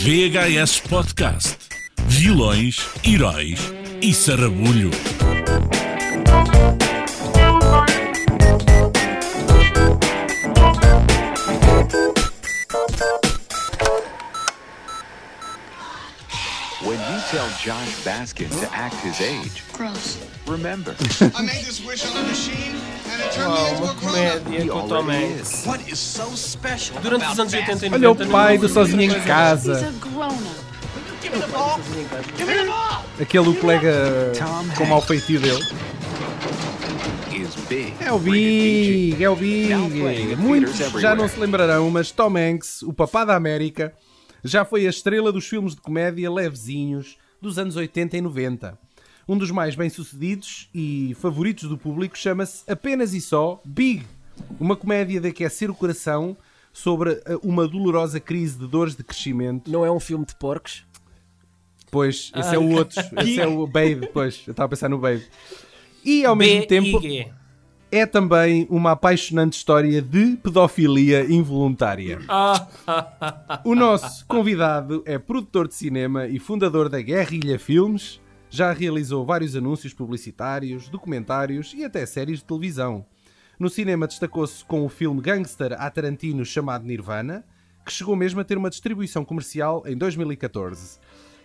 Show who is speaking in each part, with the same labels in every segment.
Speaker 1: VHS Podcast. Vilões, heróis e sarrabulho.
Speaker 2: When you tell Josh Baskin to act his age,
Speaker 3: Gross.
Speaker 2: remember,
Speaker 4: I made this wish on a machine
Speaker 5: uma comédia com Tom Hanks. Durante os anos 80 e 90
Speaker 6: Olha o pai do Sozinho em Casa. Aquele colega
Speaker 2: Tom
Speaker 6: com o mau feitio dele. É o Big, é o Big. Muitos já não se lembrarão, mas Tom Hanks, o papá da América, já foi a estrela dos filmes de comédia levezinhos dos anos 80 e 90. Um dos mais bem-sucedidos e favoritos do público chama-se apenas e só Big, uma comédia de aquecer o coração sobre eh, uma dolorosa crise de dores de crescimento.
Speaker 7: Não é um filme de porcos?
Speaker 6: Pois, esse é o outro, esse é o Babe, pois, eu estava a pensar no Babe. E ao mesmo tempo é também uma apaixonante história de pedofilia involuntária.
Speaker 5: Ah,
Speaker 6: O nosso convidado é produtor de cinema e fundador da Guerrilha Filmes. Já realizou vários anúncios publicitários, documentários e até séries de televisão. No cinema destacou-se com o filme gangster a Tarantino chamado Nirvana, que chegou mesmo a ter uma distribuição comercial em 2014.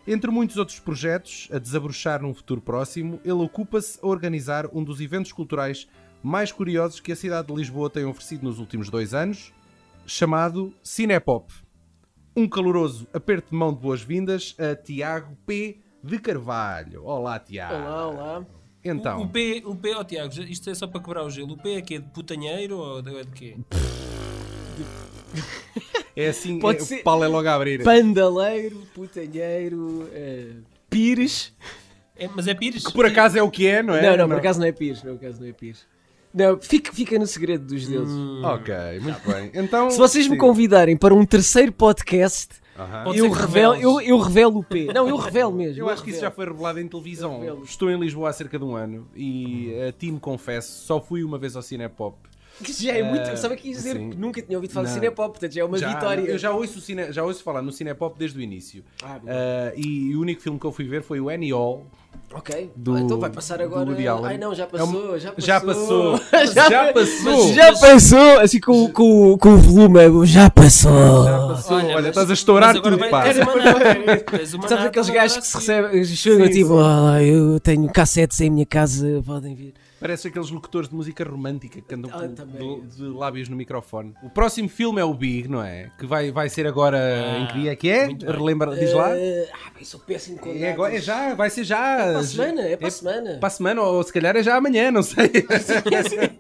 Speaker 6: Entre muitos outros projetos, a desabrochar num futuro próximo, ele ocupa-se a organizar um dos eventos culturais mais curiosos que a cidade de Lisboa tem oferecido nos últimos dois anos, chamado Cinepop. Um caloroso aperto de mão de boas-vindas a Tiago P. de Carvalho. Olá, Tiago.
Speaker 7: Olá, olá.
Speaker 6: Então,
Speaker 5: o P, o P, oh Tiago, isto é só para quebrar o gelo. O P é que de putanheiro ou de, é de quê?
Speaker 6: é assim,
Speaker 7: Pode
Speaker 6: é,
Speaker 7: ser-
Speaker 6: o pau é logo a abrir.
Speaker 7: Pandaleiro, putanheiro, eh, pires.
Speaker 5: É, mas é Pires?
Speaker 6: Que por acaso é o que é, não é?
Speaker 7: Não, não, por acaso não é pires. Não, por acaso não é pires. Não, fica, fica no segredo dos deuses.
Speaker 6: Ok, muito bem. Então,
Speaker 7: Se vocês me
Speaker 6: sim.
Speaker 7: convidarem para um terceiro podcast,
Speaker 5: Pode
Speaker 7: eu revelo, eu, eu revelo o P. Não, eu revelo mesmo.
Speaker 6: Eu acho que isso já
Speaker 7: revelo.
Speaker 6: foi revelado em televisão.
Speaker 7: Revelo.
Speaker 6: Estou em Lisboa há cerca de um ano e a ti me confesso, só fui uma vez ao Cinepop.
Speaker 7: Que já é muito.
Speaker 6: Eh,
Speaker 7: Sabe o que ia dizer?
Speaker 6: sim.
Speaker 7: Que nunca tinha ouvido falar de
Speaker 6: Não.
Speaker 7: Cinepop, portanto já é uma
Speaker 6: Já,
Speaker 7: vitória.
Speaker 6: Eu já ouço, cine, já ouço falar no Cinepop desde o início.
Speaker 7: Ah.
Speaker 6: Ah, e o único filme que eu fui ver foi o Annie Hall.
Speaker 7: Ok.
Speaker 6: Do-
Speaker 7: Ah, então vai passar agora. Ai não, já
Speaker 6: É um-
Speaker 7: passou, já passou.
Speaker 6: Já passou.
Speaker 7: já,
Speaker 6: Já passou.
Speaker 7: Já passou, assim com, com, com o volume, já passou.
Speaker 6: Já passou. Olha,
Speaker 5: mas-
Speaker 6: estás a estourar tudo,
Speaker 5: vai-
Speaker 6: pá.
Speaker 7: Sabes aqueles gajos que se recebem, chegam tipo, ah, eu tenho cassetes em minha casa, podem vir.
Speaker 6: Parece aqueles locutores de música romântica que andam
Speaker 7: Ah,
Speaker 6: com-
Speaker 7: também.
Speaker 6: de, de lábios no microfone. O próximo filme é o Big, não é? Que vai, vai ser agora em que dia é que é? Relembra, diz lá.
Speaker 7: Eh, ah, bem, sou péssimo com
Speaker 6: É, agora, é já, vai ser já.
Speaker 7: para a semana, é para a semana.
Speaker 6: Para a semana, ou se calhar é já amanhã, não sei.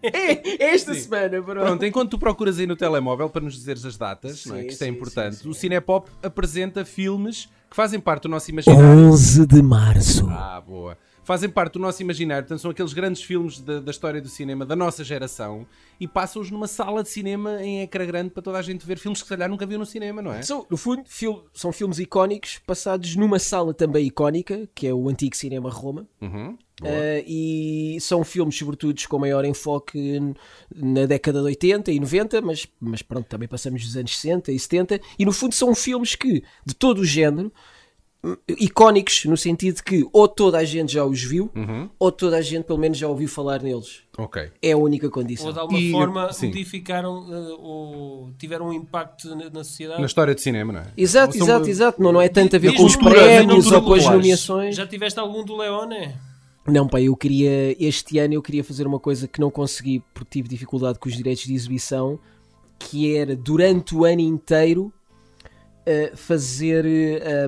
Speaker 7: É, é esta semana, bro.
Speaker 6: Pronto, enquanto tu procuras aí no telemóvel para nos dizeres as datas, não é?
Speaker 7: Sim,
Speaker 6: que isto é
Speaker 7: sim,
Speaker 6: importante,
Speaker 7: sim, sim.
Speaker 6: o Cinepop apresenta filmes que fazem parte do nosso imaginário.
Speaker 7: 11 de março.
Speaker 6: Ah, boa. Fazem parte do nosso imaginário, portanto, são aqueles grandes filmes da, da história do cinema da nossa geração e passam-os numa sala de cinema em ecrã grande para toda a gente ver filmes que se calhar nunca viu no cinema, não é?
Speaker 7: São, no fundo, fil- são filmes icónicos passados numa sala também icónica, que é o antigo Cinema Roma.
Speaker 6: Uhum.
Speaker 7: Eh, e são filmes, sobretudo, com maior enfoque na década de 80 e 90, mas, mas pronto, também passamos dos anos 60 e 70. E no fundo, são filmes que, de todo o género, icónicos, no sentido que ou toda a gente já os viu,
Speaker 6: Uhum.
Speaker 7: ou toda a gente pelo menos já ouviu falar neles.
Speaker 6: Ok.
Speaker 7: É a única condição.
Speaker 5: Ou de alguma
Speaker 6: E-
Speaker 5: forma
Speaker 6: sim.
Speaker 5: modificaram eh, ou tiveram um impacto na, na sociedade.
Speaker 6: Na história de cinema, não é?
Speaker 7: Exato,
Speaker 6: São-
Speaker 7: exato, exato. Não, não é tanto a ver
Speaker 5: Diz
Speaker 7: com os prémios ou com as nomeações.
Speaker 5: Já tiveste algum do Leone?
Speaker 7: Não, pá, eu queria, este ano eu queria fazer uma coisa que não consegui porque tive dificuldade com os direitos de exibição, que era durante o ano inteiro fazer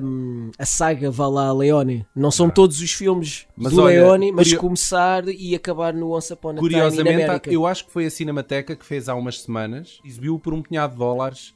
Speaker 7: um, a saga Valá Leone. Não são todos os filmes
Speaker 6: Ah. Mas
Speaker 7: do
Speaker 6: olha,
Speaker 7: Leone, mas
Speaker 6: curio-
Speaker 7: começar e acabar no Once Upon a Time in
Speaker 6: Curiosamente,
Speaker 7: America.
Speaker 6: eu acho que foi a Cinemateca que fez há umas semanas, exibiu por um punhado de dólares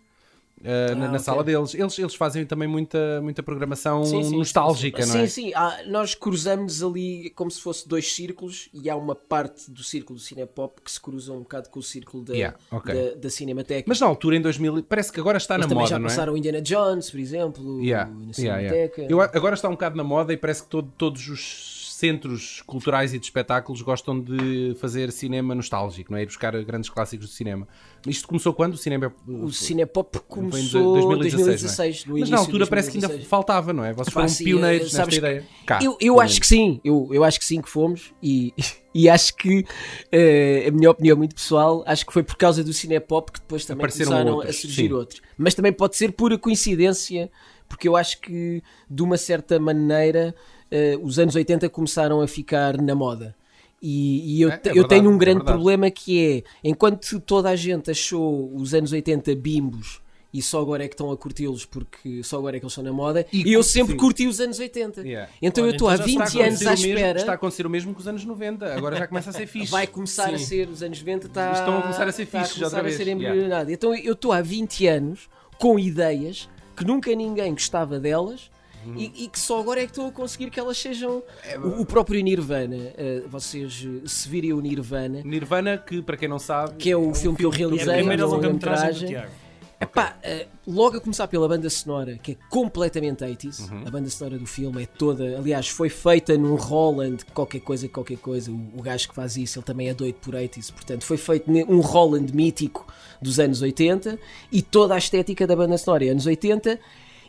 Speaker 6: uh, na, na
Speaker 7: ok.
Speaker 6: sala deles. Eles, eles fazem também muita, muita programação
Speaker 5: Sim, sim,
Speaker 6: nostálgica, não é?
Speaker 7: Sim, sim, há- nós cruzamos ali como se fosse dois círculos e há uma parte do círculo do Cinepop que se cruza um bocado com o círculo da,
Speaker 6: Yeah, ok.
Speaker 7: da, da Cinemateca.
Speaker 6: Mas na altura, em 2000, parece que agora está
Speaker 7: Eles
Speaker 6: na
Speaker 7: também
Speaker 6: moda,
Speaker 7: já
Speaker 6: não é?
Speaker 7: passaram Indiana Jones, por exemplo,
Speaker 6: Yeah,
Speaker 7: na
Speaker 6: yeah, yeah.
Speaker 7: Cinemateca.
Speaker 6: Eu, agora está um bocado na moda e parece que todo- todos os centros culturais e de espetáculos gostam de fazer cinema nostálgico, não é? Ir buscar grandes clássicos do cinema. Isto começou quando? O cinema
Speaker 7: O Cinepop começou em
Speaker 6: 2016,
Speaker 7: 2016,
Speaker 6: não
Speaker 7: no
Speaker 6: é? Mas na altura parece que ainda
Speaker 7: 2016.
Speaker 6: faltava, não é? Vocês foram
Speaker 7: sim,
Speaker 6: pioneiros
Speaker 7: eh,
Speaker 6: nesta
Speaker 7: que
Speaker 6: ideia. Cá,
Speaker 7: eu, eu acho que sim, eu, eu acho que sim que fomos e, e acho que eh, a minha opinião muito pessoal, acho que foi por causa do Cinepop que depois também
Speaker 6: Apareceram
Speaker 7: começaram
Speaker 6: outros,
Speaker 7: a surgir
Speaker 6: sim.
Speaker 7: outros. Mas também pode ser pura coincidência, porque eu acho que de uma certa maneira eh, os anos 80 começaram a ficar na moda. E, e eu,
Speaker 6: É, é
Speaker 7: te- eu
Speaker 6: verdade,
Speaker 7: tenho um
Speaker 6: é
Speaker 7: grande
Speaker 6: verdade.
Speaker 7: problema que é, enquanto toda a gente achou os anos 80 bimbos e só agora é que estão a curti-los porque só agora é que eles estão na moda,
Speaker 6: E
Speaker 7: e, eu sempre
Speaker 6: sim.
Speaker 7: curti os anos 80.
Speaker 6: Yeah.
Speaker 7: Então
Speaker 5: Olha,
Speaker 7: eu estou há
Speaker 5: então já está
Speaker 7: 20
Speaker 5: a
Speaker 7: anos à
Speaker 6: o mesmo-
Speaker 7: espera.
Speaker 6: está a acontecer o mesmo que os anos 90. Agora já começa a ser fixe.
Speaker 7: Vai começar a
Speaker 5: Sim.
Speaker 7: ser os anos 90, está,
Speaker 6: Estão a começar a ser
Speaker 7: está
Speaker 6: fixes já
Speaker 7: começar a ser embrionado. Então eu estou há 20 anos com ideias que nunca ninguém gostava delas.
Speaker 6: Uhum.
Speaker 7: E, e que só agora é que estou a conseguir que elas sejam
Speaker 6: É
Speaker 7: o, o próprio Nirvana. eh, vocês eh, se virem o Nirvana,
Speaker 6: Nirvana, que para quem não sabe,
Speaker 7: que é o filme que eu
Speaker 5: É a
Speaker 7: realizei,
Speaker 5: primeira longa-metragem. Tiago.
Speaker 7: Epá, eh, logo a começar pela banda sonora, que é completamente 80s.
Speaker 6: Uhum.
Speaker 7: A banda sonora do filme é toda. Aliás, foi feita num Holland, qualquer coisa, qualquer coisa. O, o gajo que faz isso, ele também é doido por 80s. Portanto, foi feito um Holland mítico dos anos 80 e toda a estética da banda sonora é anos 80.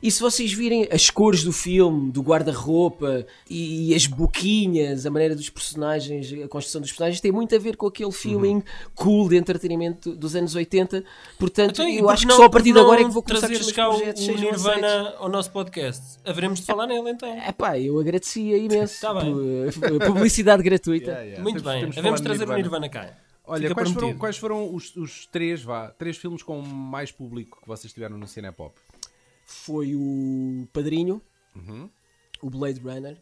Speaker 7: E se vocês virem as cores do filme, do guarda-roupa e, e as boquinhas, a maneira dos personagens, a construção dos personagens, tem muito a ver com aquele feeling cool de entretenimento dos anos 80. Portanto,
Speaker 5: Então,
Speaker 7: eu acho que
Speaker 5: não-
Speaker 7: só a partir de agora é que vou começar com os
Speaker 5: cá o,
Speaker 7: projetos.
Speaker 5: Nirvana ao nosso podcast. Haveremos de falar nele então.
Speaker 7: É pá, eu agradecia imenso.
Speaker 5: Tá bem.
Speaker 7: Pu- Publicidade gratuita.
Speaker 6: Yeah, yeah.
Speaker 5: Muito
Speaker 6: Temos-
Speaker 5: bem.
Speaker 6: temos de
Speaker 5: Havemos trazer o Nirvana cá.
Speaker 6: Olha,
Speaker 5: Fica
Speaker 6: quais foram, quais foram os, os três, vá, três filmes com mais público que vocês tiveram no Cinepop?
Speaker 7: Foi o Padrinho,
Speaker 6: Uhum.
Speaker 7: o Blade Runner.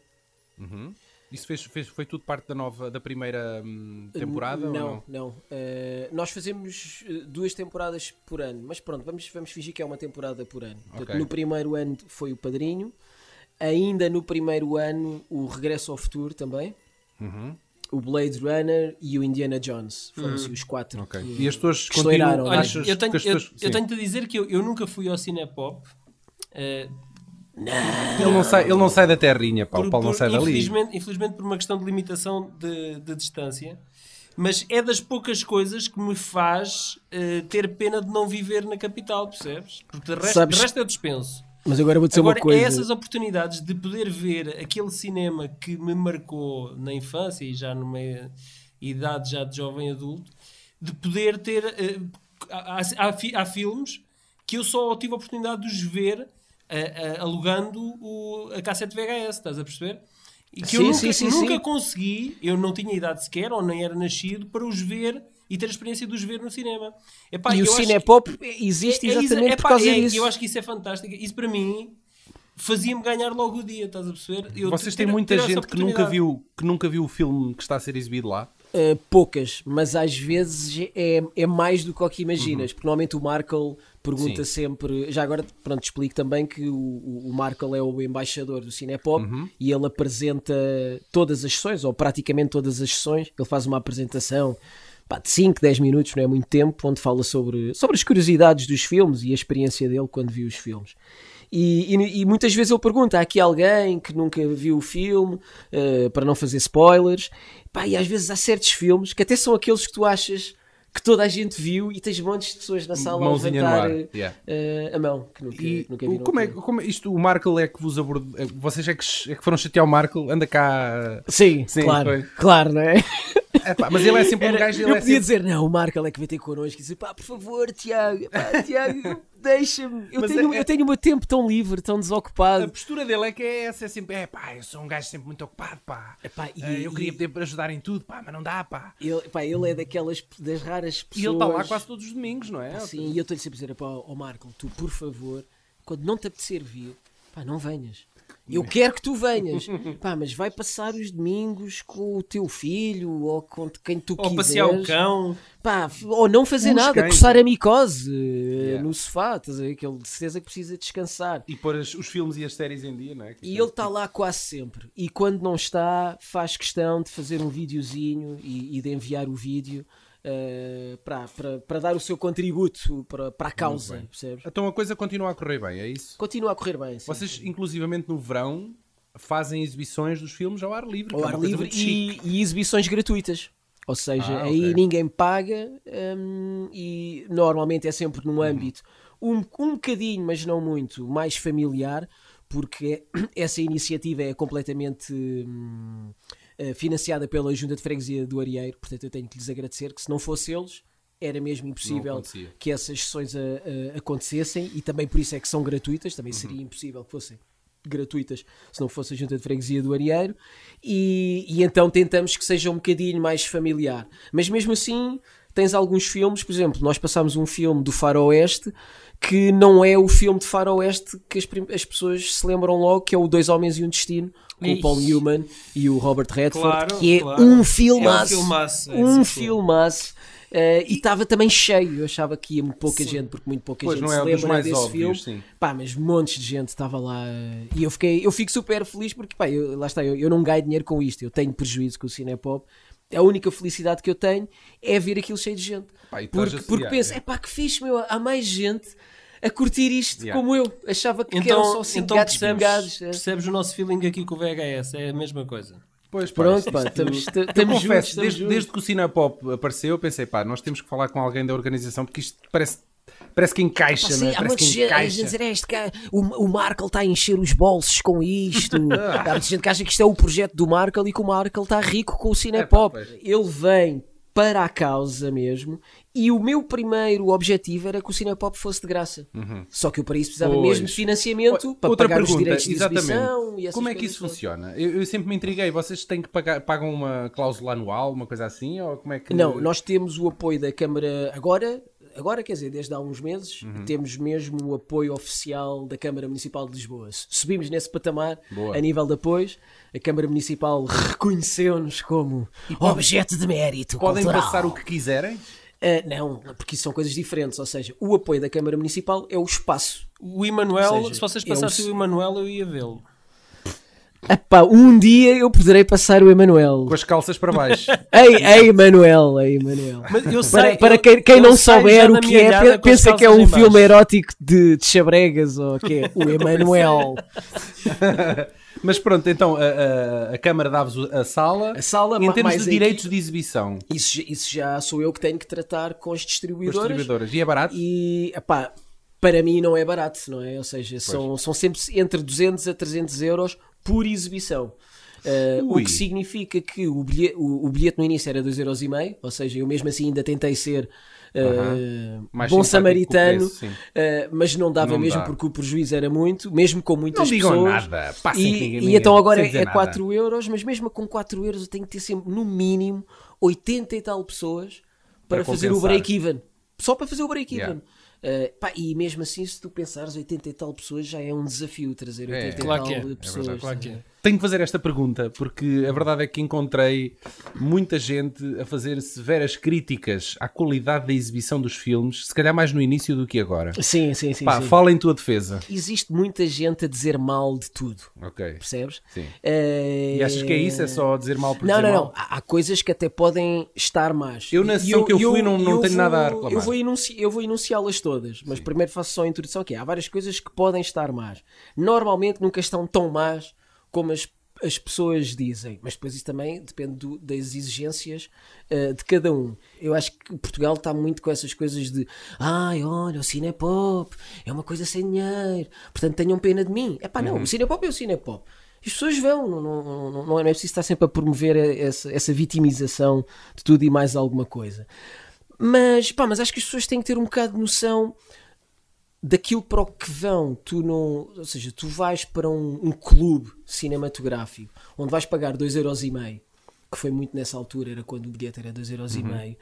Speaker 6: Isso fez, fez- foi tudo parte da nova, da primeira hum, temporada? ou
Speaker 7: Não,
Speaker 6: não?
Speaker 7: não. Eh, nós fazemos eh, duas temporadas por ano, mas pronto, vamos, vamos fingir que é uma temporada por ano. Portanto,
Speaker 6: Ok.
Speaker 7: No primeiro ano foi o Padrinho, ainda no primeiro ano o Regresso ao Futuro também,
Speaker 6: Uhum.
Speaker 7: o Blade Runner e o Indiana Jones. Foram-se os quatro.
Speaker 6: Ok.
Speaker 7: que-
Speaker 6: E as
Speaker 7: estouraram.
Speaker 6: continuam,
Speaker 7: Olha,
Speaker 6: achas
Speaker 5: eu tenho,
Speaker 6: que as
Speaker 5: eu,
Speaker 6: tuas-
Speaker 5: eu tenho de dizer que eu, eu nunca fui ao Cinepop. Eh,
Speaker 6: Ele, não sai, ele não sai da terrinha, pá.
Speaker 5: por-
Speaker 6: o Paulo não
Speaker 5: por-
Speaker 6: sai dali.
Speaker 5: infelizmente, infelizmente por uma questão de limitação de, de distância. Mas é das poucas coisas que me faz eh, ter pena de não viver na capital, percebes? Porque de resto,
Speaker 7: Sabes-
Speaker 5: de resto eu dispenso.
Speaker 7: Mas agora vou dizer
Speaker 5: Agora,
Speaker 7: uma coisa.
Speaker 5: é essas oportunidades de poder ver aquele cinema que me marcou na infância e já numa idade já de jovem adulto, de poder ter. eh, há, há- há fi- há filmes que eu só tive a oportunidade de os ver eh, eh, alugando o- a cassete VHS, estás a perceber? E que eu
Speaker 7: Sim,
Speaker 5: nunca,
Speaker 7: sim, sim,
Speaker 5: nunca
Speaker 7: sim.
Speaker 5: consegui, eu não tinha idade sequer, ou nem era nascido, para os ver e ter a experiência de os ver no cinema. Epá,
Speaker 7: e o
Speaker 5: eu acho que-
Speaker 7: Cinepop existe
Speaker 5: é- é
Speaker 7: exatamente
Speaker 5: isso-
Speaker 7: por causa
Speaker 5: é-
Speaker 7: disso.
Speaker 5: Eu acho que isso é fantástico. Isso para mim fazia-me ganhar logo o dia, estás a perceber? Eu
Speaker 6: Vocês têm muita gente que nunca, viu, que nunca viu o filme que está a ser exibido lá.
Speaker 7: Uh, poucas, mas às vezes é, é mais do que o que imaginas,
Speaker 6: Uhum.
Speaker 7: porque normalmente o Markle pergunta sempre. Já agora, pronto, explico também que o, o, o Markle é o embaixador do Cinepop
Speaker 6: Uhum.
Speaker 7: e ele apresenta todas as sessões, ou praticamente todas as sessões. Ele faz uma apresentação pá, de 5, 10 minutos, não é muito tempo, onde fala sobre, sobre as curiosidades dos filmes e a experiência dele quando viu os filmes. E, e- e muitas vezes ele pergunta: há aqui alguém que nunca viu o filme, eh, para não fazer spoilers? Pá, e às vezes há certos filmes que até são aqueles que tu achas que toda a gente viu e tens montes de pessoas na sala a
Speaker 6: Mãozinha no
Speaker 7: levantar
Speaker 6: yeah.
Speaker 7: eh, a mão, que nunca,
Speaker 6: E
Speaker 7: nunca
Speaker 6: como, é, como é isto? O Markle é que vos abordou. é, Vocês é que, é que foram chatear o Markle? Anda cá.
Speaker 7: Sim,
Speaker 6: Sim,
Speaker 7: claro,
Speaker 6: foi.
Speaker 7: claro, não é?
Speaker 6: Epá, mas ele é sempre um
Speaker 7: Era-
Speaker 6: gajo. Ele
Speaker 7: eu
Speaker 6: é
Speaker 7: podia
Speaker 6: sempre...
Speaker 7: dizer, não, o Marco é que vai ter connosco e dizer, pá, por favor, Tiago, pá, Tiago, deixa-me. Eu
Speaker 6: Mas
Speaker 7: tenho,
Speaker 6: é-
Speaker 7: eu tenho o meu tempo tão livre, tão
Speaker 6: A
Speaker 7: desocupado.
Speaker 6: postura dele é que é essa, é sempre, é pá, eu sou um gajo sempre muito ocupado, pá.
Speaker 7: Epá, e-
Speaker 6: Eh, eu queria
Speaker 7: e-
Speaker 6: poder ajudar em tudo, pá, mas não dá, pá.
Speaker 7: Ele, pá, ele é daquelas das raras
Speaker 6: E
Speaker 7: pessoas.
Speaker 6: ele está lá quase todos os domingos, não é?
Speaker 7: Sim, e eu estou-lhe sempre a dizer, pá, ó Marco, tu, por favor, quando não te apetecer vir, pá, não venhas. Eu quero que tu venhas, pá, mas vai passar os domingos com o teu filho ou com quem tu
Speaker 5: Ou
Speaker 7: quiseres.
Speaker 5: passear o cão.
Speaker 7: Pá, ou não fazer
Speaker 6: Os
Speaker 7: nada,
Speaker 6: cães,
Speaker 7: coçar a micose eh,
Speaker 6: Yeah.
Speaker 7: no sofá, estás a ver? Que ele de certeza que precisa descansar.
Speaker 6: E pôr as- os filmes e as séries em dia, não é?
Speaker 7: E ele está lá quase sempre. E quando não está, faz questão de fazer um videozinho e, e de enviar o vídeo eh, para, para, para dar o seu contributo para, para a causa, percebes?
Speaker 6: Então a coisa continua a correr bem, é isso?
Speaker 7: Continua a correr bem. sim.
Speaker 6: Vocês, inclusivamente no verão, fazem exibições dos filmes ao ar livre.
Speaker 7: ao
Speaker 6: é
Speaker 7: ar livre e, e exibições gratuitas. Ou seja,
Speaker 6: Ah,
Speaker 7: aí
Speaker 6: ok.
Speaker 7: ninguém paga hum, e normalmente é sempre
Speaker 6: Uhum.
Speaker 7: num âmbito um, um bocadinho, mas não muito, mais familiar, porque essa iniciativa é completamente hum, financiada pela Junta de Freguesia do Arieiro, portanto eu tenho que lhes agradecer que se não fosse eles era mesmo impossível que essas sessões a- a- acontecessem e também por isso é que são gratuitas, também seria impossível que fossem gratuitas se não fosse a junta de freguesia do Arieiro e, e então tentamos que seja um bocadinho mais familiar. Mas mesmo assim tens alguns filmes, por exemplo nós passámos um filme do Faroeste que não é o filme de Faroeste que as, as pessoas se lembram logo que é o Dois Homens e um Destino com o Paul
Speaker 5: Ixi.
Speaker 7: Newman e o Robert Redford
Speaker 5: Claro,
Speaker 7: que é
Speaker 5: claro.
Speaker 7: um filmaço
Speaker 5: É um filmaço, é
Speaker 7: um
Speaker 5: esse filme.
Speaker 7: filmaço Eh, e estava também cheio, eu achava que ia muito pouca gente, porque muito pouca
Speaker 6: Pois,
Speaker 7: gente
Speaker 6: não
Speaker 7: se
Speaker 6: é um dos
Speaker 7: lembra
Speaker 6: mais
Speaker 7: desse
Speaker 6: óbvios,
Speaker 7: filme.
Speaker 6: sim.
Speaker 7: Pá, mas montes de gente estava lá eh, e eu fiquei, eu fico super feliz porque pá, eu- lá está, eu, eu não ganho dinheiro com isto, eu tenho prejuízo com o Cinepop. A única felicidade que eu tenho é ver aquilo cheio de gente.
Speaker 6: Pá,
Speaker 7: porque porque penso,
Speaker 6: é.
Speaker 7: é pá, que fixe, meu, há mais gente a curtir isto
Speaker 6: Yeah.
Speaker 7: como eu. Achava que eram
Speaker 5: Então,
Speaker 7: só cinco
Speaker 5: então
Speaker 7: gatos
Speaker 5: percebes,
Speaker 7: pingados. eh.
Speaker 5: percebes o nosso feeling aqui com o VHS, é a mesma coisa.
Speaker 6: Pois,
Speaker 7: Pronto, pá, estamos,
Speaker 6: Eu
Speaker 7: juntos.
Speaker 6: confesso,
Speaker 7: estamos
Speaker 6: desde,
Speaker 7: juntos.
Speaker 6: desde que o Cinepop apareceu, eu pensei, pá, nós temos que falar com alguém da organização porque isto parece, parece que encaixa,
Speaker 7: Pá,
Speaker 6: não
Speaker 7: sim,
Speaker 6: é?
Speaker 7: há
Speaker 6: Parece
Speaker 7: muita
Speaker 6: que
Speaker 7: gente a
Speaker 6: encaixa.
Speaker 7: dizer este cara, o, o Markle está a encher os bolsos com isto. há muita gente que acha que isto é o projeto do Markle e que o Markle está rico com o Cinepop.
Speaker 6: É, pá.
Speaker 7: Ele vem para a causa mesmo e o meu primeiro objetivo era que o Cinepop fosse de graça. Só que eu para isso precisava
Speaker 6: Uhum. Pois.
Speaker 7: mesmo de financiamento para
Speaker 6: Outra
Speaker 7: pagar os
Speaker 6: pergunta,
Speaker 7: direitos de exibição e
Speaker 6: Como é que isso
Speaker 7: todas.
Speaker 6: funciona? Eu, eu sempre me intriguei. Vocês têm que pagar, pagam uma cláusula anual, uma coisa assim? Ou como é que...
Speaker 7: Não, nós temos o apoio da Câmara agora, agora quer dizer, desde há uns meses,
Speaker 6: Uhum.
Speaker 7: temos mesmo o apoio oficial da Câmara Municipal de Lisboa. Subimos nesse patamar
Speaker 6: Boa.
Speaker 7: a nível de apoios. A Câmara Municipal reconheceu-nos como objeto de mérito
Speaker 6: Podem
Speaker 7: cultural.
Speaker 6: passar o que quiserem?
Speaker 7: Ah, não, porque isso são coisas diferentes. Ou seja, o apoio da Câmara Municipal é o espaço.
Speaker 5: O Emanuel,
Speaker 7: seja,
Speaker 5: se vocês
Speaker 7: é
Speaker 5: passassem
Speaker 7: s-
Speaker 5: o Emanuel, eu ia vê-lo.
Speaker 7: Epá, um dia eu poderei passar o Emanuel.
Speaker 6: Com as calças para baixo.
Speaker 7: Ei, ei, Emanuel, ei, Emanuel.
Speaker 5: Mas eu
Speaker 7: Para,
Speaker 5: sei-
Speaker 7: para
Speaker 5: eu-
Speaker 7: quem, quem
Speaker 5: eu
Speaker 7: não souber o que é,
Speaker 5: com as
Speaker 7: pensa que é um filme erótico de, de Chabregas ou que é o Emanuel.
Speaker 6: Mas pronto, então a, a- a Câmara dá-vos a sala.
Speaker 7: A sala,
Speaker 6: em termos de direitos de exibição com
Speaker 7: Isso, isso já sou eu que tenho que tratar com as
Speaker 6: as
Speaker 7: distribuidoras.
Speaker 6: distribuidoras. E é barato?
Speaker 7: E, epá, para mim não é barato, não é? Ou seja, são, são sempre entre 200 a 300 euros por exibição. Uh, o que significa que o bilhete, o, o bilhete no início era 2,5€, ou seja, eu mesmo assim ainda tentei ser uh,
Speaker 6: Aham. Mais
Speaker 7: bom samaritano,
Speaker 6: preço,
Speaker 7: uh, mas não dava
Speaker 6: Não
Speaker 7: mesmo
Speaker 6: dá.
Speaker 7: porque o prejuízo era muito, mesmo com muitas
Speaker 6: Não digam
Speaker 7: pessoas.
Speaker 6: nada, passem
Speaker 7: E,
Speaker 6: ninguém-
Speaker 7: e então agora é
Speaker 6: nada.
Speaker 7: 4 euros, mas mesmo com 4 euros eu tenho que ter sempre no mínimo 80 e tal pessoas para,
Speaker 6: Para
Speaker 7: fazer o break-even. Só para fazer o break-even.
Speaker 6: Yeah.
Speaker 7: Uh, pá, e mesmo assim, se tu pensares 80 e tal pessoas, já é um desafio trazer 80
Speaker 6: É,
Speaker 7: e
Speaker 5: claro
Speaker 7: tal
Speaker 5: que é. É
Speaker 7: pessoas.
Speaker 6: verdade,
Speaker 5: Claro que é.
Speaker 6: Tenho que fazer esta pergunta porque a verdade é que encontrei muita gente a fazer severas críticas à qualidade da exibição dos filmes, se calhar mais no início do que agora.
Speaker 7: Sim, sim, sim.
Speaker 6: Pá,
Speaker 7: sim.
Speaker 6: fala em tua defesa.
Speaker 7: Existe muita gente a dizer mal de tudo,
Speaker 6: Ok.
Speaker 7: percebes?
Speaker 6: Sim.
Speaker 7: Uh,
Speaker 6: E achas que é isso? É só dizer mal por
Speaker 7: Não,
Speaker 6: dizer
Speaker 7: não,
Speaker 6: mal?
Speaker 7: não. Há, há coisas que até podem estar más.
Speaker 6: Eu, na sessão que eu fui, não- não tenho nada a reclamar.
Speaker 7: Eu vou, enunci- eu vou enunciá-las todas, mas primeiro faço só a introdução que é, há várias coisas que podem estar más. Normalmente nunca estão tão más como as, as pessoas dizem, mas depois isso também depende do- das exigências eh, de cada um. Eu acho que Portugal está muito com essas coisas de ai, olha, o Cinepop é uma coisa sem dinheiro, portanto tenham pena de mim. É pá, não,
Speaker 6: Uhum.
Speaker 7: o Cinepop é o Cinepop. As pessoas vão, não, não, não, não é preciso estar sempre a promover essa, essa vitimização de tudo e mais alguma coisa. Mas, pá, mas acho que as pessoas têm que ter um bocado de noção daquilo para o que vão. Tu não, ou seja, tu vais para um, um clube cinematográfico onde vais pagar 2,5€, que foi muito nessa altura, era quando o bilhete era 2,5€.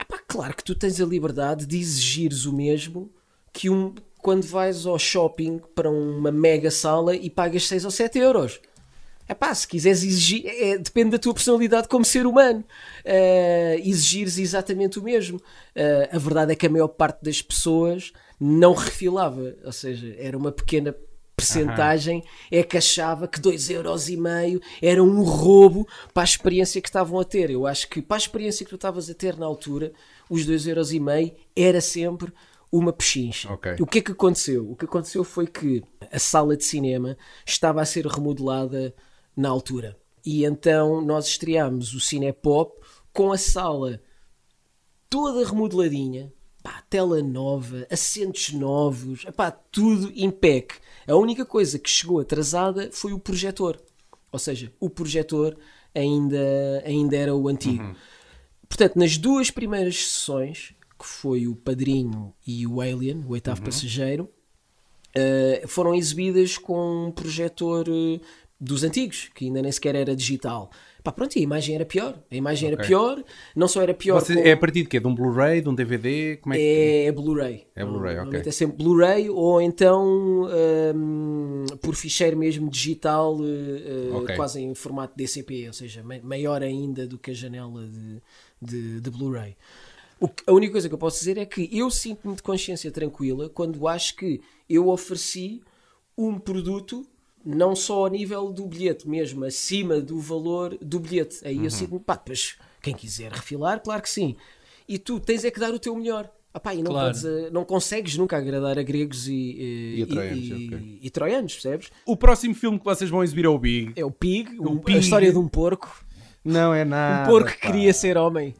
Speaker 7: Epá, claro que tu tens a liberdade de exigires o mesmo que um quando vais ao shopping para uma mega sala e pagas 6 ou 7 euros. É pá, se quiseres exigir, é, depende da tua personalidade como ser humano. Uh, exigires exatamente o mesmo. Uh, a verdade é que a maior parte das pessoas não refilava, ou seja, era uma pequena percentagem é que achava que 2,5€ era um roubo para a experiência que estavam a ter. Eu acho que para a experiência que tu estavas a ter na altura, os 2,5€ era sempre uma pechincha.
Speaker 6: Ok.
Speaker 7: O que é que aconteceu? O que aconteceu foi que a sala de cinema estava a ser remodelada na altura. E então nós estreámos o Cinepop com a sala toda remodeladinha, tela nova, assentos novos, pá, tudo impec. A única coisa que chegou atrasada foi o projetor. Ou seja, o projetor ainda, ainda era o antigo. Portanto, nas duas primeiras sessões, que foi o Padrinho e o Alien, o oitavo passageiro, eh, foram exibidas com um projetor eh, dos antigos, que ainda nem sequer era digital. Pá, pronto, e a imagem era pior. A imagem era
Speaker 6: Ok.
Speaker 7: pior, não só era pior.
Speaker 6: Você-
Speaker 7: com-
Speaker 6: É a partir de quê? De um Blu-ray, de um DVD? Como é que...
Speaker 7: é, é Blu-ray.
Speaker 6: É Blu-ray, ok.
Speaker 7: É sempre Blu-ray ou então hum, por ficheiro mesmo digital, eh, eh,
Speaker 6: Ok.
Speaker 7: quase em formato DCP, ou seja, ma- maior ainda do que a janela de, de, de Blu-ray. A única coisa que eu posso dizer é que eu sinto-me de consciência tranquila quando acho que eu ofereci um produto não só ao nível do bilhete mesmo, acima do valor do bilhete. Aí
Speaker 6: Uhum.
Speaker 7: eu sinto-me, pá, depois quem quiser refilar, claro que sim. E tu tens é que dar o teu melhor. Ah, pá, e não,
Speaker 5: Claro.
Speaker 7: podes, eh, não consegues nunca agradar a gregos e, eh,
Speaker 6: E a troianos,
Speaker 7: e-
Speaker 6: ok.
Speaker 7: e troianos, percebes?
Speaker 6: O próximo filme que vocês vão exibir é o Big.
Speaker 7: É o Pig, um-
Speaker 6: Pig.
Speaker 7: a história de um porco.
Speaker 6: Não é nada.
Speaker 7: Um porco que queria ser homem.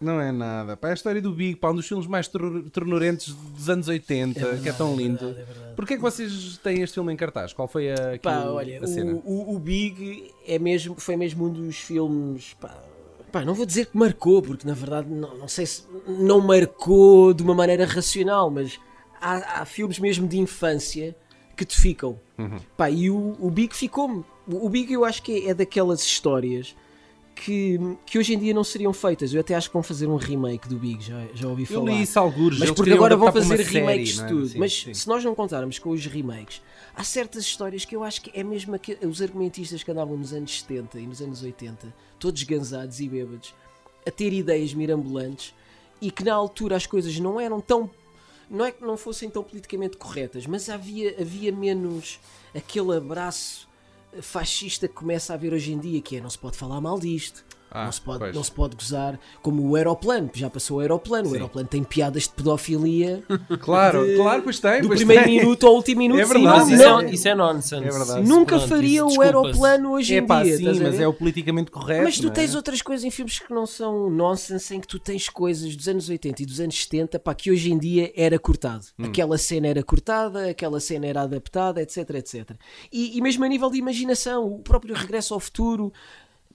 Speaker 6: Não é nada. Pá, é a história do Big, pá, um dos filmes mais ter- ternurentes dos anos 80, que é tão lindo. Porquê é que vocês têm este filme em cartaz? Qual foi a, aquilo-
Speaker 7: Pá, olha,
Speaker 6: a cena?
Speaker 7: o, o, o Big é mesmo, foi mesmo um dos filmes. Pá, pá, não vou dizer que marcou, porque na verdade não, não sei se não marcou de uma maneira racional, mas há, há filmes mesmo de infância que te ficam.
Speaker 6: Uhum.
Speaker 7: Pá, e o, o Big ficou-me. O, o Big eu acho que é, é daquelas histórias que, que hoje em dia não seriam feitas. Eu até acho que vão fazer um remake do Big, já, já ouvi
Speaker 6: Eu
Speaker 7: falar.
Speaker 6: li isso algures.
Speaker 7: Mas porque agora vão fazer remakes de
Speaker 6: é?
Speaker 7: tudo.
Speaker 6: Sim,
Speaker 7: Mas
Speaker 6: sim.
Speaker 7: se nós não contarmos com os remakes, há certas histórias que eu acho que é mesmo aqui- os argumentistas que andavam nos anos 70 e nos anos 80, todos gansados e bêbados, a ter ideias mirambulantes e que na altura as coisas não eram tão. Não é que não fossem tão politicamente corretas, mas havia, havia menos aquele abraço fascista que começa a haver hoje em dia, que é não se pode falar mal disto.
Speaker 6: Ah,
Speaker 7: não, se pode,
Speaker 6: pois.
Speaker 7: não se pode gozar como o aeroplano, já passou o aeroplano. O aeroplano tem piadas de pedofilia
Speaker 6: Claro,
Speaker 7: de-
Speaker 6: claro, pois tem.
Speaker 7: do
Speaker 6: pois
Speaker 7: primeiro
Speaker 6: tem.
Speaker 7: minuto ao último minuto.
Speaker 6: É
Speaker 7: sim,
Speaker 6: verdade,
Speaker 7: mas
Speaker 5: Mas isso,
Speaker 7: não-
Speaker 5: é, isso é nonsense.
Speaker 6: É verdade.
Speaker 5: Isso,
Speaker 7: nunca
Speaker 5: pronto,
Speaker 7: faria
Speaker 5: isso,
Speaker 7: o aeroplano hoje
Speaker 6: É
Speaker 7: em
Speaker 6: pá,
Speaker 7: dia.
Speaker 6: sim, mas é o politicamente correto.
Speaker 7: Mas tu
Speaker 6: é?
Speaker 7: tens outras coisas em filmes que não são nonsense, em que tu tens coisas dos anos 80 e dos anos 70 pá, que hoje em dia era cortado.
Speaker 6: Hum.
Speaker 7: Aquela cena era cortada, aquela cena era adaptada, etc, etc. E, e mesmo a nível de imaginação, o próprio Regresso ao Futuro,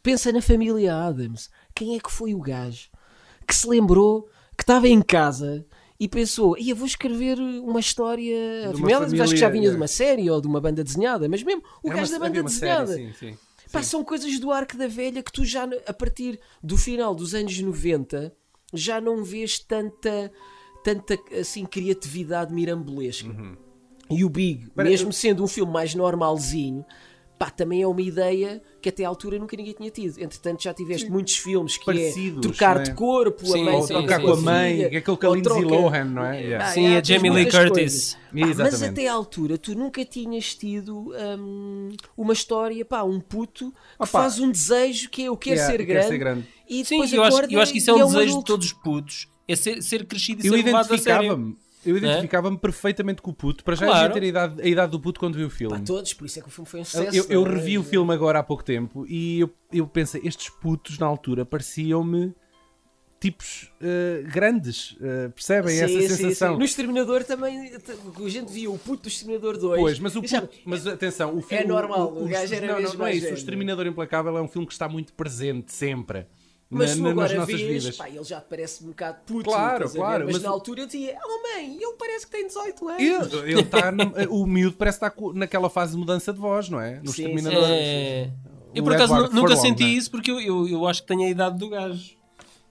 Speaker 7: pensa na família Adams. Quem é que foi o gajo que se lembrou que estava em casa e pensou, ia vou escrever uma história.
Speaker 6: uma
Speaker 7: Afinal, acho que já
Speaker 6: família,
Speaker 7: vinha de
Speaker 6: é.
Speaker 7: uma série ou de uma banda desenhada, mas mesmo o
Speaker 6: É
Speaker 7: gajo
Speaker 6: uma-
Speaker 7: da banda
Speaker 6: uma série,
Speaker 7: desenhada.
Speaker 6: sim, sim.
Speaker 7: Pá, são coisas do arco da velha que tu já, a partir do final dos anos 90, já não vês tanta, tanta assim, criatividade mirambolesca. E o Big, mesmo
Speaker 6: eu-
Speaker 7: sendo um filme mais normalzinho, pá, também é uma ideia que até à altura nunca ninguém tinha tido. Entretanto, já tiveste muitos filmes que
Speaker 6: Parecidos,
Speaker 7: é trocar
Speaker 6: é?
Speaker 7: de corpo,
Speaker 5: Sim,
Speaker 7: a mãe
Speaker 5: sim,
Speaker 7: troca
Speaker 6: Trocar
Speaker 5: sim,
Speaker 6: com a
Speaker 5: sim.
Speaker 6: mãe,
Speaker 7: filha,
Speaker 6: é aquele que a
Speaker 7: ou
Speaker 6: Lindsay
Speaker 7: troca-
Speaker 6: Lohan, não é? Yeah.
Speaker 7: Pá,
Speaker 5: Sim,
Speaker 7: há,
Speaker 5: a Jamie Lee Curtis.
Speaker 7: Pá, mas até à altura tu nunca tinhas tido hum, uma história, pá, um puto que
Speaker 6: Opa.
Speaker 7: faz um desejo que é eu quero
Speaker 6: Yeah,
Speaker 7: ser
Speaker 6: quero
Speaker 7: grande.
Speaker 6: ser grande.
Speaker 7: E
Speaker 5: Sim,
Speaker 7: depois
Speaker 5: eu acho, eu acho que isso é
Speaker 7: e
Speaker 5: um desejo de todos os putos. É ser, ser crescido e
Speaker 6: Eu
Speaker 5: ser levado a sério.
Speaker 6: Eu identificava-me perfeitamente com o puto. Para já
Speaker 5: Claro.
Speaker 6: ia ter a idade, a idade do puto quando vi o filme.
Speaker 7: Pá, todos, por isso é que o filme foi um
Speaker 6: Eu,
Speaker 7: sucesso.
Speaker 6: eu, eu
Speaker 7: não é?
Speaker 6: revi o filme agora há pouco tempo e eu, eu pensei, estes putos na altura pareciam-me tipos eh, grandes, eh, percebem
Speaker 7: Sim,
Speaker 6: essa
Speaker 7: sim,
Speaker 6: sensação?
Speaker 7: sim. No Exterminador também, a gente via o puto do Exterminador 2.
Speaker 6: Pois, mas, o
Speaker 7: já-
Speaker 6: puto- mas atenção, o filme.
Speaker 7: normal, o gajo era
Speaker 6: não, não,
Speaker 7: mesmo
Speaker 6: não é
Speaker 7: mais
Speaker 6: isso. O. Exterminador Implacável é um filme que está muito presente sempre
Speaker 7: Mas
Speaker 6: na-
Speaker 7: tu
Speaker 6: nas
Speaker 7: agora vês,
Speaker 6: vidas.
Speaker 7: pá, ele já te parece um bocado puto.
Speaker 6: Claro, claro,
Speaker 7: Mas,
Speaker 6: mas
Speaker 7: na altura eu dizia, oh mãe, ele parece que tem 18 anos.
Speaker 6: Ele, ele tá no- o miúdo parece estar naquela fase de mudança de voz, não é? No
Speaker 7: Sim,
Speaker 6: Exterminador.
Speaker 5: É... Eu por acaso nunca
Speaker 6: Furlong,
Speaker 5: senti
Speaker 6: né?
Speaker 5: isso porque eu, eu, eu acho que tenho a idade do gajo.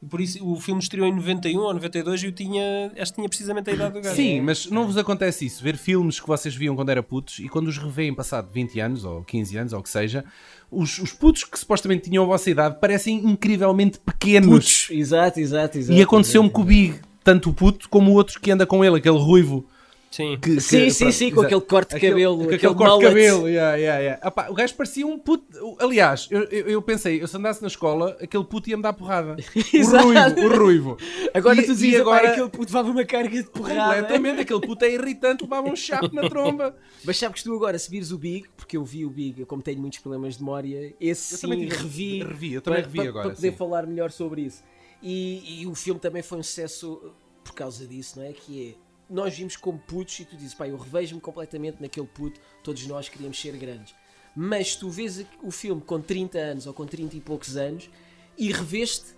Speaker 5: E Por isso o filme estreou em 91 ou 92 e eu tinha, acho que tinha precisamente a idade do gajo.
Speaker 6: Sim, mas não vos acontece isso? Ver filmes que vocês viam quando era putos e quando os revêem passado 20 anos ou 15 anos ou o que seja, os, os putos que supostamente tinham a vossa idade parecem incrivelmente pequenos.
Speaker 7: Exato, exato, exato.
Speaker 6: E aconteceu-me com o Big, tanto o puto como o outro que anda com ele, aquele ruivo.
Speaker 5: Sim.
Speaker 6: Que- que-
Speaker 7: Sim, sim, sim, com
Speaker 6: exato.
Speaker 7: aquele corte de cabelo,
Speaker 6: com
Speaker 7: aquele
Speaker 6: aquele corte de cabelo. yeah, yeah, yeah. Epá, o gajo parecia um puto. Aliás, eu, eu, eu pensei, eu se andasse na escola, aquele puto ia me dar porrada. o ruivo, o ruivo.
Speaker 7: Agora
Speaker 6: E-
Speaker 7: tu dizes,
Speaker 6: agora-
Speaker 7: aquele puto levava uma carga de porrada.
Speaker 6: Completamente, aquele puto é irritante, levava um chapo na tromba.
Speaker 7: Mas sabes que tu agora, se vires o Big, porque eu vi o Big, eu como tenho muitos problemas de memória, esse
Speaker 6: Eu
Speaker 7: sim
Speaker 6: também
Speaker 7: revi,
Speaker 6: revi, eu também
Speaker 7: para,
Speaker 6: revi
Speaker 7: para-
Speaker 6: agora,
Speaker 7: para poder
Speaker 6: sim.
Speaker 7: falar melhor sobre isso. E, e o filme também foi um sucesso por causa disso, não é? Que é, nós vimos como putos e tu dizes, pá, eu revejo-me completamente naquele puto, todos nós queríamos ser grandes. Mas tu vês o filme com 30 anos ou com 30 e poucos anos e reveste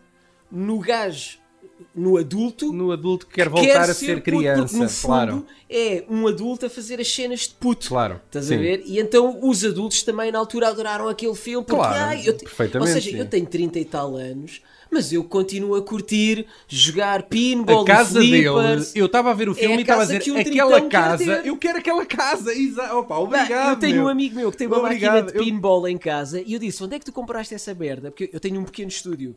Speaker 7: no gajo, no adulto,
Speaker 6: No adulto que quer voltar
Speaker 7: quer
Speaker 6: a ser,
Speaker 7: puto, porque
Speaker 6: criança,
Speaker 7: no fundo
Speaker 6: claro.
Speaker 7: é um adulto a fazer as cenas de puto.
Speaker 6: Claro,
Speaker 7: Estás
Speaker 6: sim.
Speaker 7: a ver? E então os adultos também na altura adoraram aquele filme porque
Speaker 6: Claro,
Speaker 7: ai, eu te-
Speaker 6: perfeitamente,
Speaker 7: Ou seja,
Speaker 6: sim.
Speaker 7: eu tenho 30 e tal anos, mas eu continuo a curtir jogar pinball,
Speaker 6: A casa
Speaker 7: e
Speaker 6: dele,
Speaker 7: flippers.
Speaker 6: eu estava a ver o
Speaker 7: É
Speaker 6: filme
Speaker 7: a
Speaker 6: e estava a dizer
Speaker 7: que um
Speaker 6: aquela casa, eu quero aquela casa. Exa Opa, obrigado.
Speaker 7: eu tenho
Speaker 6: meu.
Speaker 7: um amigo meu que tem uma
Speaker 6: Obrigado,
Speaker 7: máquina de
Speaker 6: eu-
Speaker 7: pinball em casa e eu disse: onde é que tu compraste essa merda? Porque eu tenho um pequeno estúdio.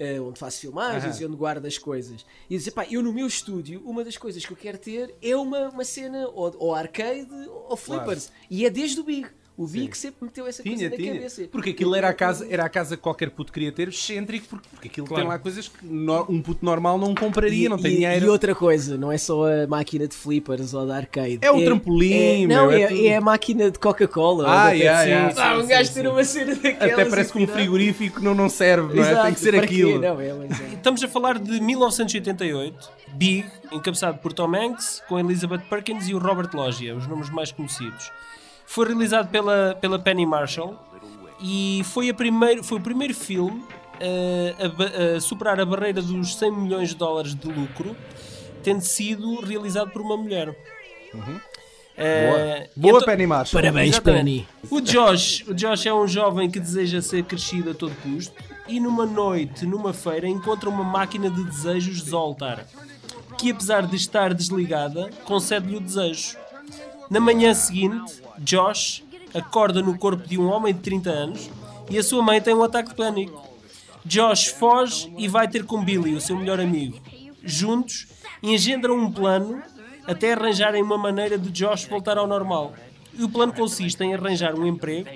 Speaker 7: Eh, onde faço filmagens
Speaker 6: Aham.
Speaker 7: e onde guardo as coisas. E dizer, pá, eu no meu estúdio, uma das coisas que eu quero ter é uma, uma cena ou, ou arcade ou flippers. E é desde o Big. O Big sempre meteu essa
Speaker 6: Tinha,
Speaker 7: coisa na
Speaker 6: tinha.
Speaker 7: cabeça.
Speaker 6: Porque aquilo era a casa, era a casa que qualquer puto queria ter, excêntrico, porque, porque aquilo
Speaker 5: Claro.
Speaker 6: tem lá coisas que no- um puto normal não compraria, não tem
Speaker 7: e,
Speaker 6: dinheiro.
Speaker 7: e outra coisa, não é só a máquina de flippers ou de arcade.
Speaker 6: É o trampolim,
Speaker 7: é- não,
Speaker 6: meu, é
Speaker 7: é,
Speaker 6: tudo.
Speaker 7: é a máquina de Coca-Cola.
Speaker 6: Ah,
Speaker 7: da
Speaker 6: yeah, yeah,
Speaker 7: Ah,
Speaker 6: sim,
Speaker 7: um
Speaker 6: sim,
Speaker 7: gajo
Speaker 6: sim.
Speaker 7: ter uma cena daquelas.
Speaker 6: Até parece que um
Speaker 7: e
Speaker 6: frigorífico não, não serve, não é?
Speaker 7: Exato,
Speaker 6: Tem que ser aquilo.
Speaker 7: Não, é, mas é.
Speaker 5: Estamos a falar de 1988, Big, encabeçado por Tom Hanks, com Elizabeth Perkins e o Robert Loggia, os nomes mais conhecidos. Foi realizado pela, pela Penny Marshall e foi, a primeiro, foi o primeiro filme eh, a, ba- a superar a barreira dos 100 milhões de dólares de lucro, tendo sido realizado por uma mulher. Eh,
Speaker 6: Boa
Speaker 5: então-
Speaker 6: Penny Marshall.
Speaker 7: Parabéns,
Speaker 5: Exatamente.
Speaker 7: Penny.
Speaker 5: O Josh, o Josh é um jovem que deseja ser crescido a todo custo e numa noite, numa feira, encontra uma máquina de desejos Zoltar, que apesar de estar desligada, concede-lhe o desejo. Na manhã seguinte, Josh acorda no corpo de um homem de 30 anos e a sua mãe tem um ataque de pânico. Josh foge e vai ter com Billy, o seu melhor amigo. Juntos, engendram um plano até arranjarem uma maneira de Josh voltar ao normal. E o plano consiste em arranjar um emprego